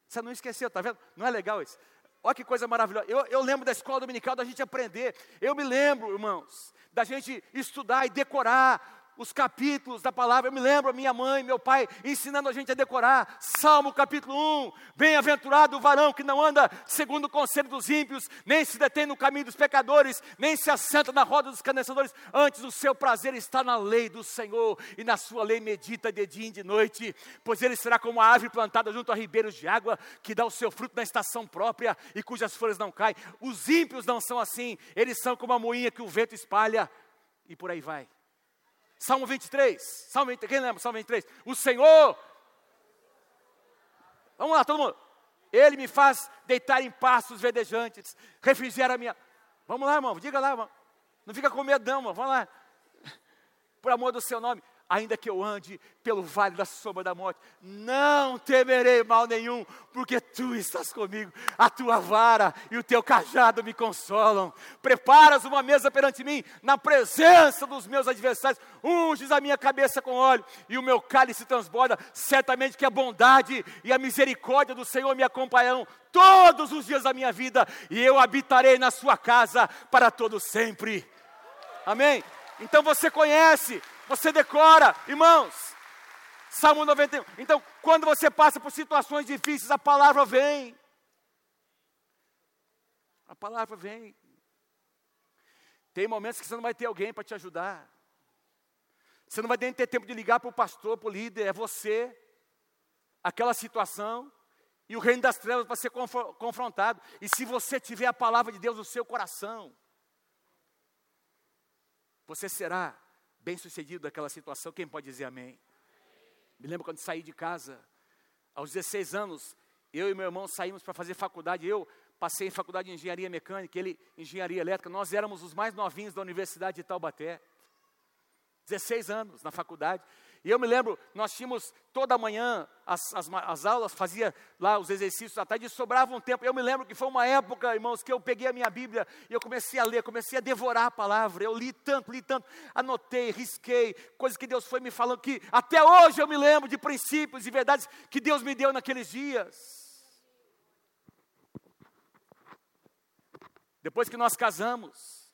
Você não esqueceu, tá vendo? Não é legal isso? Olha que coisa maravilhosa. Eu, eu lembro da escola dominical da gente aprender. Eu me lembro, irmãos, da gente estudar e decorar os capítulos da palavra. Eu me lembro a minha mãe, meu pai ensinando a gente a decorar. Salmo capítulo 1. Bem-aventurado o varão que não anda segundo o conselho dos ímpios, nem se detém no caminho dos pecadores, nem se assenta na roda dos canecedores. Antes o seu prazer está na lei do Senhor, e na sua lei medita de dia e de noite. Pois ele será como a árvore plantada junto a ribeiros de água, que dá o seu fruto na estação própria e cujas folhas não caem. Os ímpios não são assim, eles são como a moinha que o vento espalha. E por aí vai. Salmo 23. Salmo 23. Quem lembra? Salmo 23. O Senhor. Vamos lá, todo mundo. Ele me faz deitar em pastos verdejantes, refrigera a minha. Vamos lá, irmão, diga lá, irmão. Não fica com medo, não, irmão. Vamos lá. Por amor do seu nome ainda que eu ande pelo vale da sombra da morte, não temerei mal nenhum, porque tu estás comigo, a tua vara e o teu cajado me consolam. Preparas uma mesa perante mim, na presença dos meus adversários, unges a minha cabeça com óleo e o meu cálice transborda. Certamente que a bondade e a misericórdia do Senhor me acompanharão todos os dias da minha vida, e eu habitarei na sua casa para todo sempre. Amém? Então você conhece você decora, irmãos. Salmo 91. Então, quando você passa por situações difíceis, a palavra vem. A palavra vem. Tem momentos que você não vai ter alguém para te ajudar. Você não vai nem ter tempo de ligar para o pastor, para o líder, é você, aquela situação, e o reino das trevas vai ser confrontado. E se você tiver a palavra de Deus no seu coração, você será bem sucedido daquela situação. Quem pode dizer amém? Me lembro quando saí de casa, aos 16 anos, eu e meu irmão saímos para fazer faculdade. Eu passei em faculdade de engenharia mecânica, ele engenharia elétrica. Nós éramos os mais novinhos da Universidade de Taubaté. 16 anos na faculdade. E eu me lembro, nós tínhamos toda manhã as, as, as, aulas, fazia lá os exercícios à tarde, e sobrava um tempo. Eu me lembro que foi uma época, irmãos, que eu peguei a minha Bíblia e eu comecei a ler, comecei a devorar a palavra. Eu li tanto, li tanto, anotei, risquei, coisas que Deus foi me falando, que até hoje eu me lembro de princípios e verdades que Deus me deu naqueles dias. Depois que nós casamos,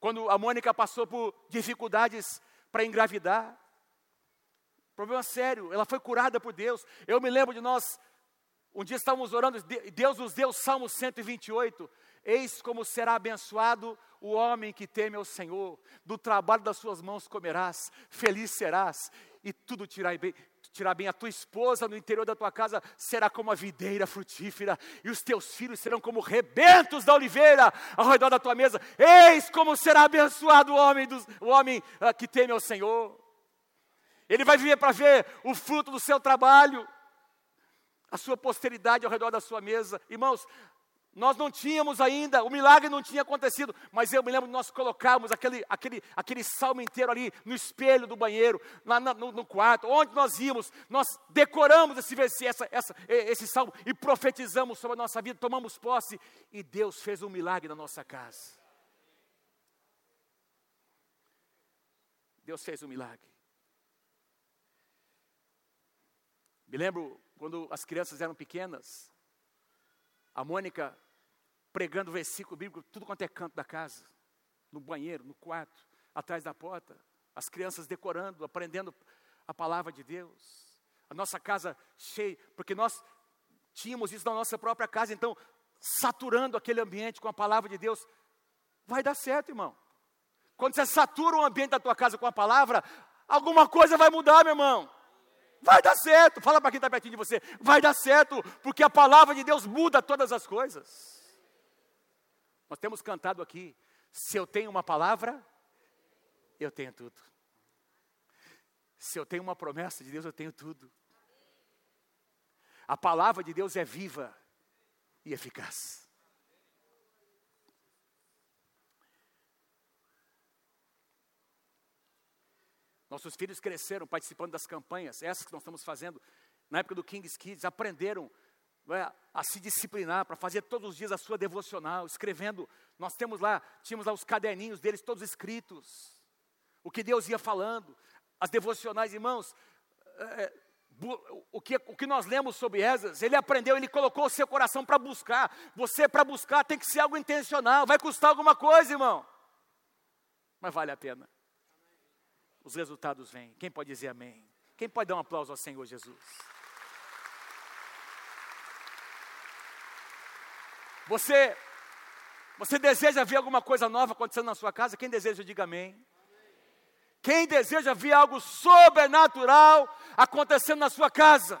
quando a Mônica passou por dificuldades para engravidar. Problema sério, ela foi curada por Deus. Eu me lembro de nós, um dia estávamos orando, Deus nos deu o Salmo 128. Eis como será abençoado o homem que teme ao Senhor, do trabalho das suas mãos comerás, feliz serás, e tudo te irá bem tirar bem a tua esposa no interior da tua casa será como a videira frutífera, e os teus filhos serão como rebentos da oliveira ao redor da tua mesa. Eis como será abençoado o homem, dos, o homem uh, que teme ao Senhor. Ele vai viver para ver o fruto do seu trabalho, a sua posteridade ao redor da sua mesa. Irmãos, Nós não tínhamos ainda, o milagre não tinha acontecido, mas eu me lembro de nós colocarmos aquele, aquele, aquele salmo inteiro ali no espelho do banheiro, lá no, no, quarto, onde nós íamos, nós decoramos esse, essa, essa, esse salmo e profetizamos sobre a nossa vida, tomamos posse e Deus fez um milagre na nossa casa. Deus fez um milagre. Me lembro quando as crianças eram pequenas, a Mônica pregando versículo bíblico, tudo quanto é canto da casa, no banheiro, no quarto, atrás da porta, as crianças decorando, aprendendo a palavra de Deus. A nossa casa cheia, porque nós tínhamos isso na nossa própria casa, então, saturando aquele ambiente com a palavra de Deus, vai dar certo, irmão. Quando você satura o ambiente da tua casa com a palavra, alguma coisa vai mudar, meu irmão. Vai dar certo. Fala para quem está pertinho de você. Vai dar certo, porque a palavra de Deus muda todas as coisas. Nós temos cantado aqui: se eu tenho uma palavra, eu tenho tudo. Se eu tenho uma promessa de Deus, eu tenho tudo. A palavra de Deus é viva e eficaz. Nossos filhos cresceram participando das campanhas, essas que nós estamos fazendo. Na época do King's Kids, aprenderam é, a se disciplinar para fazer todos os dias a sua devocional, escrevendo. Nós temos lá, tínhamos lá os caderninhos deles todos escritos. O que Deus ia falando, as devocionais, irmãos. É, o que, o que nós lemos sobre Esdras, ele aprendeu, ele colocou o seu coração para buscar. Você, para buscar, tem que ser algo intencional. Vai custar alguma coisa, irmão. Mas vale a pena os resultados vêm. Quem pode dizer amém? Quem pode dar um aplauso ao Senhor Jesus? Você, você deseja ver alguma coisa nova acontecendo na sua casa? Quem deseja, diga amém. Quem deseja ver algo sobrenatural acontecendo na sua casa?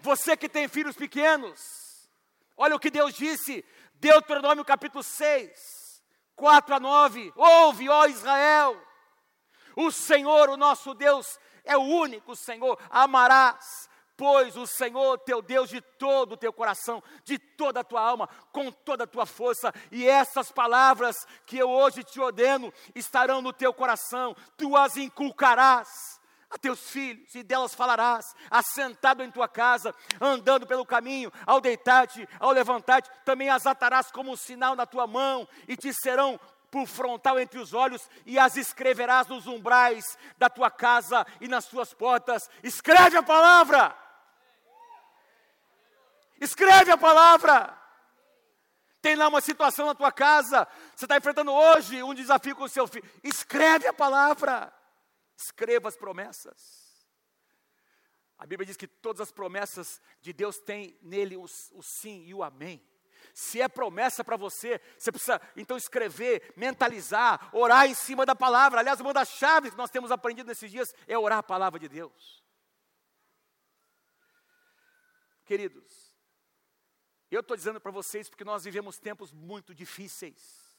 Você que tem filhos pequenos, olha o que Deus disse, Deuteronômio capítulo 6, 4 a 9: Ouve, ó Israel, o Senhor, o nosso Deus, é o único Senhor. Amarás, pois, o Senhor teu Deus de todo o teu coração, de toda a tua alma, com toda a tua força. E essas palavras que eu hoje te ordeno estarão no teu coração, tu as inculcarás a teus filhos, e delas falarás, assentado em tua casa, andando pelo caminho, ao deitar-te, ao levantar-te, também as atarás como um sinal na tua mão, e te serão por frontal entre os olhos e as escreverás nos umbrais da tua casa e nas tuas portas. Escreve a palavra. Escreve a palavra. Tem lá uma situação na tua casa, você está enfrentando hoje um desafio com o seu filho. Escreve a palavra. Escreva as promessas. A Bíblia diz que todas as promessas de Deus têm nele o, o sim e o amém. Se é promessa para você, você precisa então escrever, mentalizar, orar em cima da palavra. Aliás, uma das chaves que nós temos aprendido nesses dias é orar a palavra de Deus. Queridos, eu estou dizendo para vocês porque nós vivemos tempos muito difíceis.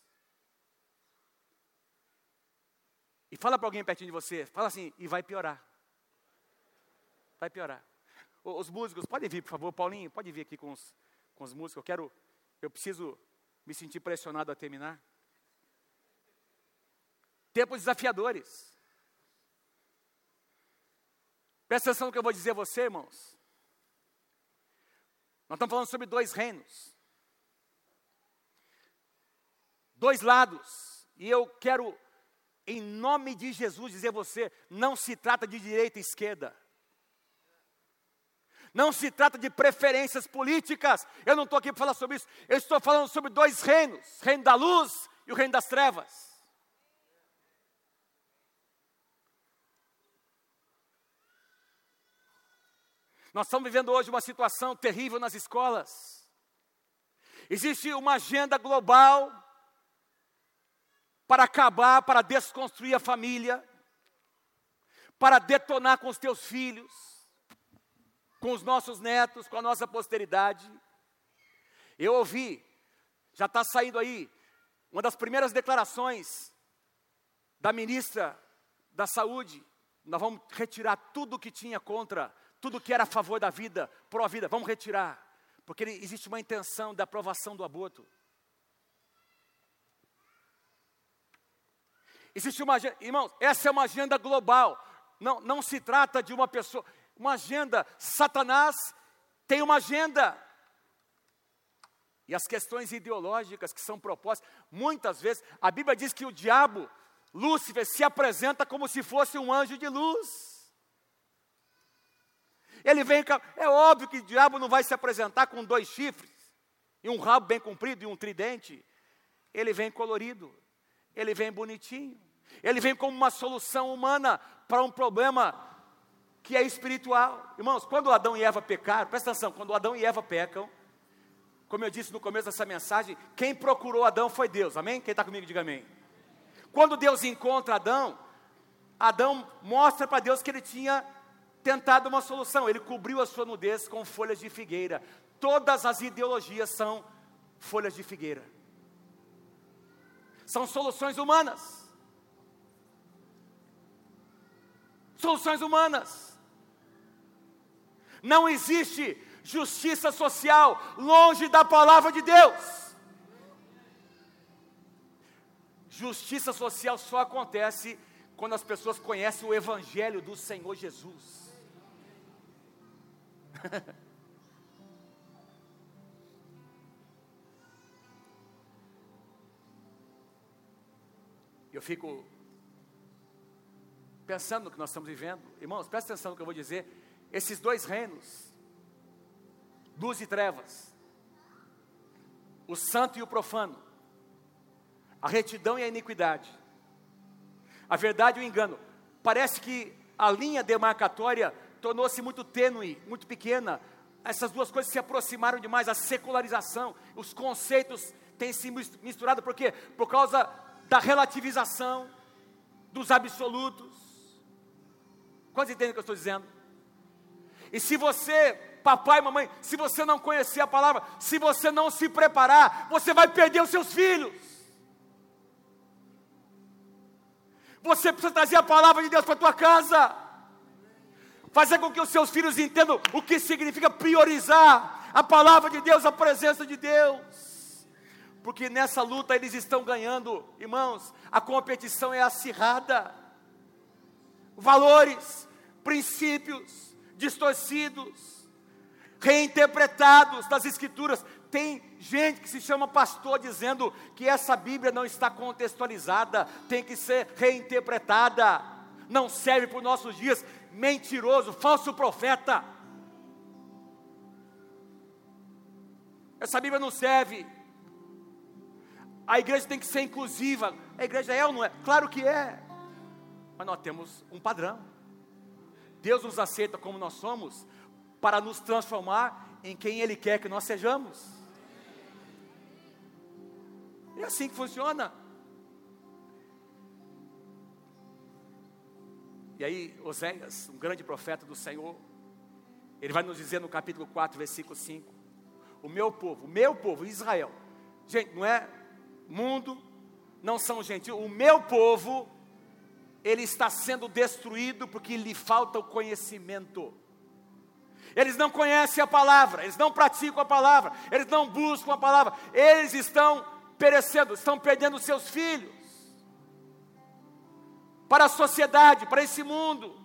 E fala para alguém pertinho de você, fala assim, e vai piorar. Vai piorar. Os músicos, podem vir, por favor, Paulinho, pode vir aqui com os, com os músicos, eu quero eu preciso me sentir pressionado a terminar. Tempos desafiadores. Presta atenção no que eu vou dizer a você, irmãos. Nós estamos falando sobre dois reinos. Dois lados. E eu quero, em nome de Jesus, dizer a você: não se trata de direita e esquerda. Não se trata de preferências políticas. Eu não estou aqui para falar sobre isso. Eu estou falando sobre dois reinos: o reino da luz e o reino das trevas. Nós estamos vivendo hoje uma situação terrível nas escolas. Existe uma agenda global para acabar, para desconstruir a família, para detonar com os teus filhos com os nossos netos, com a nossa posteridade. Eu ouvi, já está saindo aí, uma das primeiras declarações da ministra da Saúde. Nós vamos retirar tudo que tinha contra, tudo que era a favor da vida, pró-vida, vamos retirar. Porque existe uma intenção da aprovação do aborto. Existe uma irmãos, essa é uma agenda global. Não, não se trata de uma pessoa, uma agenda. Satanás tem uma agenda. E as questões ideológicas que são propostas, muitas vezes, a Bíblia diz que o diabo, Lúcifer, se apresenta como se fosse um anjo de luz. Ele vem, é óbvio que o diabo não vai se apresentar com dois chifres, e um rabo bem comprido e um tridente. Ele vem colorido, ele vem bonitinho, ele vem como uma solução humana para um problema que é espiritual. Irmãos, quando Adão e Eva pecaram, presta atenção, quando Adão e Eva pecam, como eu disse no começo dessa mensagem, quem procurou Adão foi Deus, amém? Quem está comigo, diga amém. Quando Deus encontra Adão, Adão mostra para Deus que ele tinha tentado uma solução, ele cobriu a sua nudez com folhas de figueira. Todas as ideologias são folhas de figueira. São soluções humanas. Soluções humanas. Não existe justiça social longe da palavra de Deus. Justiça social só acontece quando as pessoas conhecem o Evangelho do Senhor Jesus. *laughs* Eu fico pensando no que nós estamos vivendo. Irmãos, presta atenção no que eu vou dizer. Esses dois reinos, luz e trevas, o santo e o profano, a retidão e a iniquidade, a verdade e o engano. Parece que a linha demarcatória tornou-se muito tênue, muito pequena. Essas duas coisas se aproximaram demais, a secularização, os conceitos têm se misturado, por quê? Por causa da relativização dos absolutos. Quantos entendem o que eu estou dizendo? E se você, papai mamãe, se você não conhecer a palavra, se você não se preparar, você vai perder os seus filhos. Você precisa trazer a palavra de Deus para a tua casa fazer com que os seus filhos entendam o que significa priorizar a palavra de Deus, a presença de Deus. Porque nessa luta eles estão ganhando, irmãos, a competição é acirrada. Valores, princípios distorcidos, reinterpretados das Escrituras. Tem gente que se chama pastor dizendo que essa Bíblia não está contextualizada, tem que ser reinterpretada, não serve para os nossos dias mentiroso, falso profeta. Essa Bíblia não serve. A igreja tem que ser inclusiva. A igreja é ou não é? Claro que é. Mas nós temos um padrão. Deus nos aceita como nós somos para nos transformar em quem Ele quer que nós sejamos. É assim que funciona. E aí, Oséias, um grande profeta do Senhor, ele vai nos dizer no capítulo 4, versículo 5: O meu povo, o meu povo, Israel, gente, não é mundo, não são gentios, o meu povo, ele está sendo destruído porque lhe falta o conhecimento. Eles não conhecem a palavra, eles não praticam a palavra, eles não buscam a palavra, eles estão perecendo, estão perdendo seus filhos para a sociedade, para esse mundo.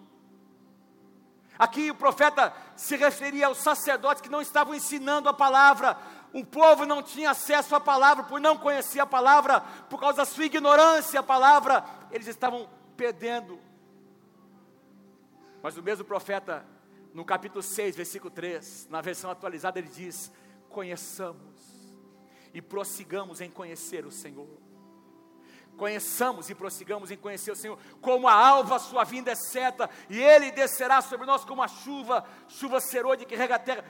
Aqui o profeta se referia aos sacerdotes que não estavam ensinando a palavra. O povo não tinha acesso à palavra por não conhecer a palavra, por causa da sua ignorância à palavra, eles estavam perdendo. Mas o mesmo profeta, no capítulo 6, versículo 3, na versão atualizada, ele diz: Conheçamos e prossigamos em conhecer o Senhor conheçamos e prossigamos em conhecer o Senhor. Como a alva, sua vinda é certa, e Ele descerá sobre nós como a chuva, chuva serôdia que rega a terra.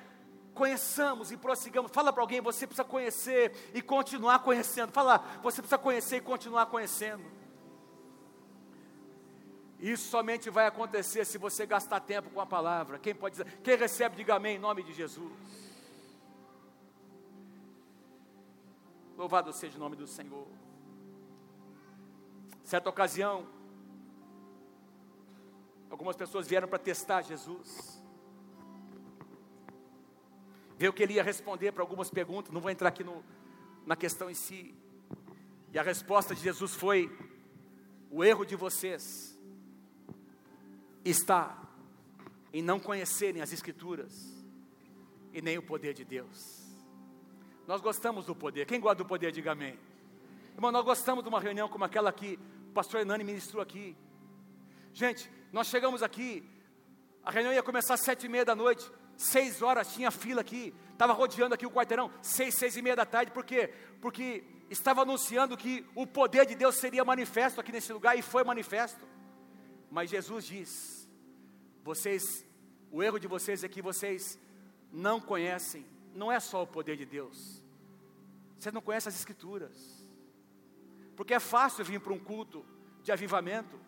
Conheçamos e prossigamos. Fala para alguém, você precisa conhecer e continuar conhecendo. Fala, você precisa conhecer e continuar conhecendo. Isso somente vai acontecer se você gastar tempo com a palavra. Quem pode dizer? Quem recebe, diga amém em nome de Jesus. Louvado seja o nome do Senhor. Certa ocasião, algumas pessoas vieram para testar Jesus. Veio que ele ia responder para algumas perguntas, não vou entrar aqui no, na questão em si. E a resposta de Jesus foi: o erro de vocês está em não conhecerem as Escrituras e nem o poder de Deus. Nós gostamos do poder. Quem gosta do poder, diga amém. Irmão, nós gostamos de uma reunião como aquela que o pastor Hernani ministrou aqui. Gente, nós chegamos aqui, a reunião ia começar às sete e meia da noite, seis horas tinha fila aqui, estava rodeando aqui o quarteirão, seis, seis e meia da tarde, por quê? Porque estava anunciando que o poder de Deus seria manifesto aqui nesse lugar e foi manifesto. Mas Jesus diz: vocês, o erro de vocês é que vocês não conhecem, não é só o poder de Deus, vocês não conhecem as Escrituras, porque é fácil vir para um culto de avivamento,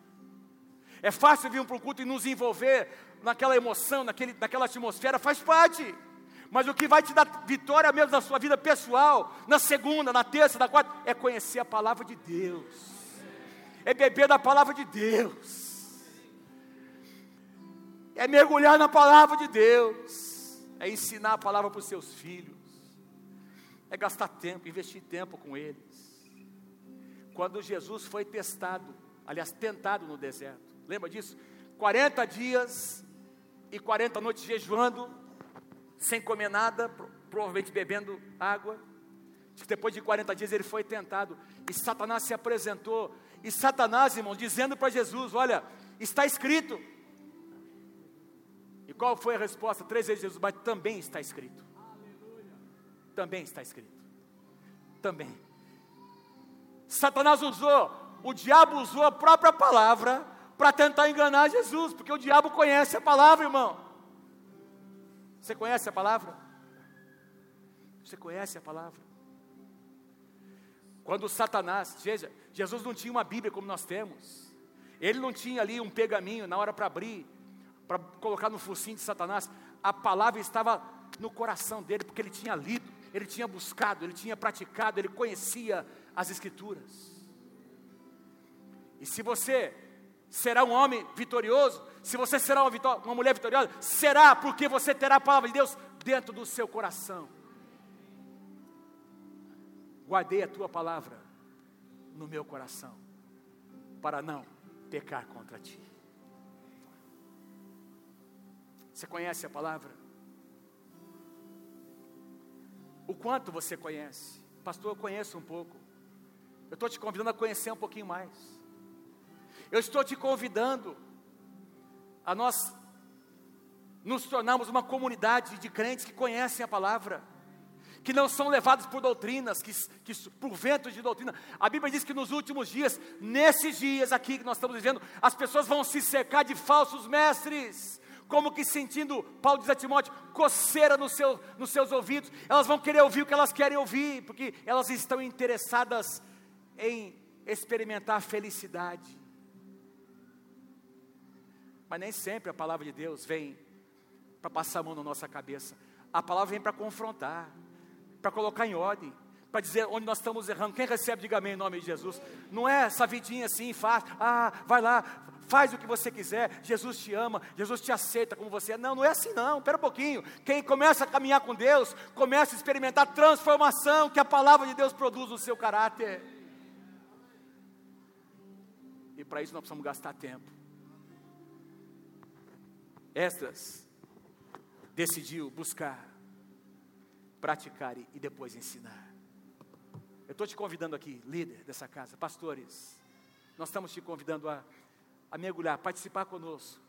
é fácil vir para um culto e nos envolver naquela emoção, naquele, naquela atmosfera, faz parte. Mas o que vai te dar vitória mesmo na sua vida pessoal, na segunda, na terça, na quarta, é conhecer a palavra de Deus, é beber da palavra de Deus, é mergulhar na palavra de Deus é ensinar a palavra para os seus filhos, é gastar tempo, investir tempo com eles. Quando Jesus foi testado, aliás, tentado no deserto, lembra disso? 40 dias e 40 noites jejuando, sem comer nada, provavelmente bebendo água. Depois de 40 dias ele foi tentado e Satanás se apresentou. E Satanás, irmão, dizendo para Jesus: Olha, está escrito, qual foi a resposta? Três vezes Jesus, mas também está escrito. Também está escrito. Também. Satanás usou, o diabo usou a própria palavra para tentar enganar Jesus, porque o diabo conhece a palavra, irmão. Você conhece a palavra? Você conhece a palavra? Quando Satanás, veja, Jesus não tinha uma Bíblia como nós temos. Ele não tinha ali um pergaminho na hora para abrir para colocar no focinho de Satanás, a palavra estava no coração dele, porque ele tinha lido, ele tinha buscado, ele tinha praticado, ele conhecia as Escrituras. E se você será um homem vitorioso, se você será uma, uma mulher vitoriosa, será porque você terá a palavra de Deus dentro do seu coração. Guardei a tua palavra no meu coração, para não pecar contra ti. Você conhece a palavra? O quanto você conhece? Pastor, eu conheço um pouco. Eu estou te convidando a conhecer um pouquinho mais. Eu estou te convidando a nós nos tornarmos uma comunidade de crentes que conhecem a palavra, que não são levados por doutrinas, que, que por ventos de doutrina. A Bíblia diz que nos últimos dias, nesses dias aqui que nós estamos vivendo, as pessoas vão se cercar de falsos mestres como que sentindo, Paulo diz a Timóteo, coceira no seu, nos seus ouvidos, elas vão querer ouvir o que elas querem ouvir, porque elas estão interessadas em experimentar felicidade. Mas nem sempre a palavra de Deus vem para passar a mão na nossa cabeça, a palavra vem para confrontar, para colocar em ordem, para dizer onde nós estamos errando. Quem recebe, diga amém em nome de Jesus. Não é essa vidinha assim, fácil, ah, vai lá, faz o que você quiser, Jesus te ama, Jesus te aceita como você é. Não, não é assim não, espera um pouquinho. Quem começa a caminhar com Deus, começa a experimentar transformação que a palavra de Deus produz no seu caráter. E para isso nós precisamos gastar tempo. Estas decidiu buscar, praticar e depois ensinar. Eu estou te convidando aqui, líder dessa casa, pastores, nós estamos te convidando a a mergulhar, participar conosco.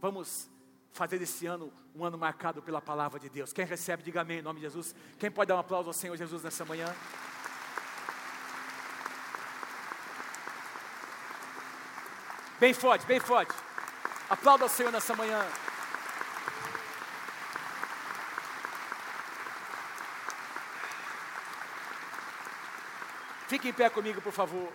Vamos fazer desse ano um ano marcado pela palavra de Deus. Quem recebe, diga amém em nome de Jesus. Quem pode dar um aplauso ao Senhor Jesus nessa manhã? Bem forte, bem forte. Aplauda ao Senhor nessa manhã. Fique em pé comigo, por favor.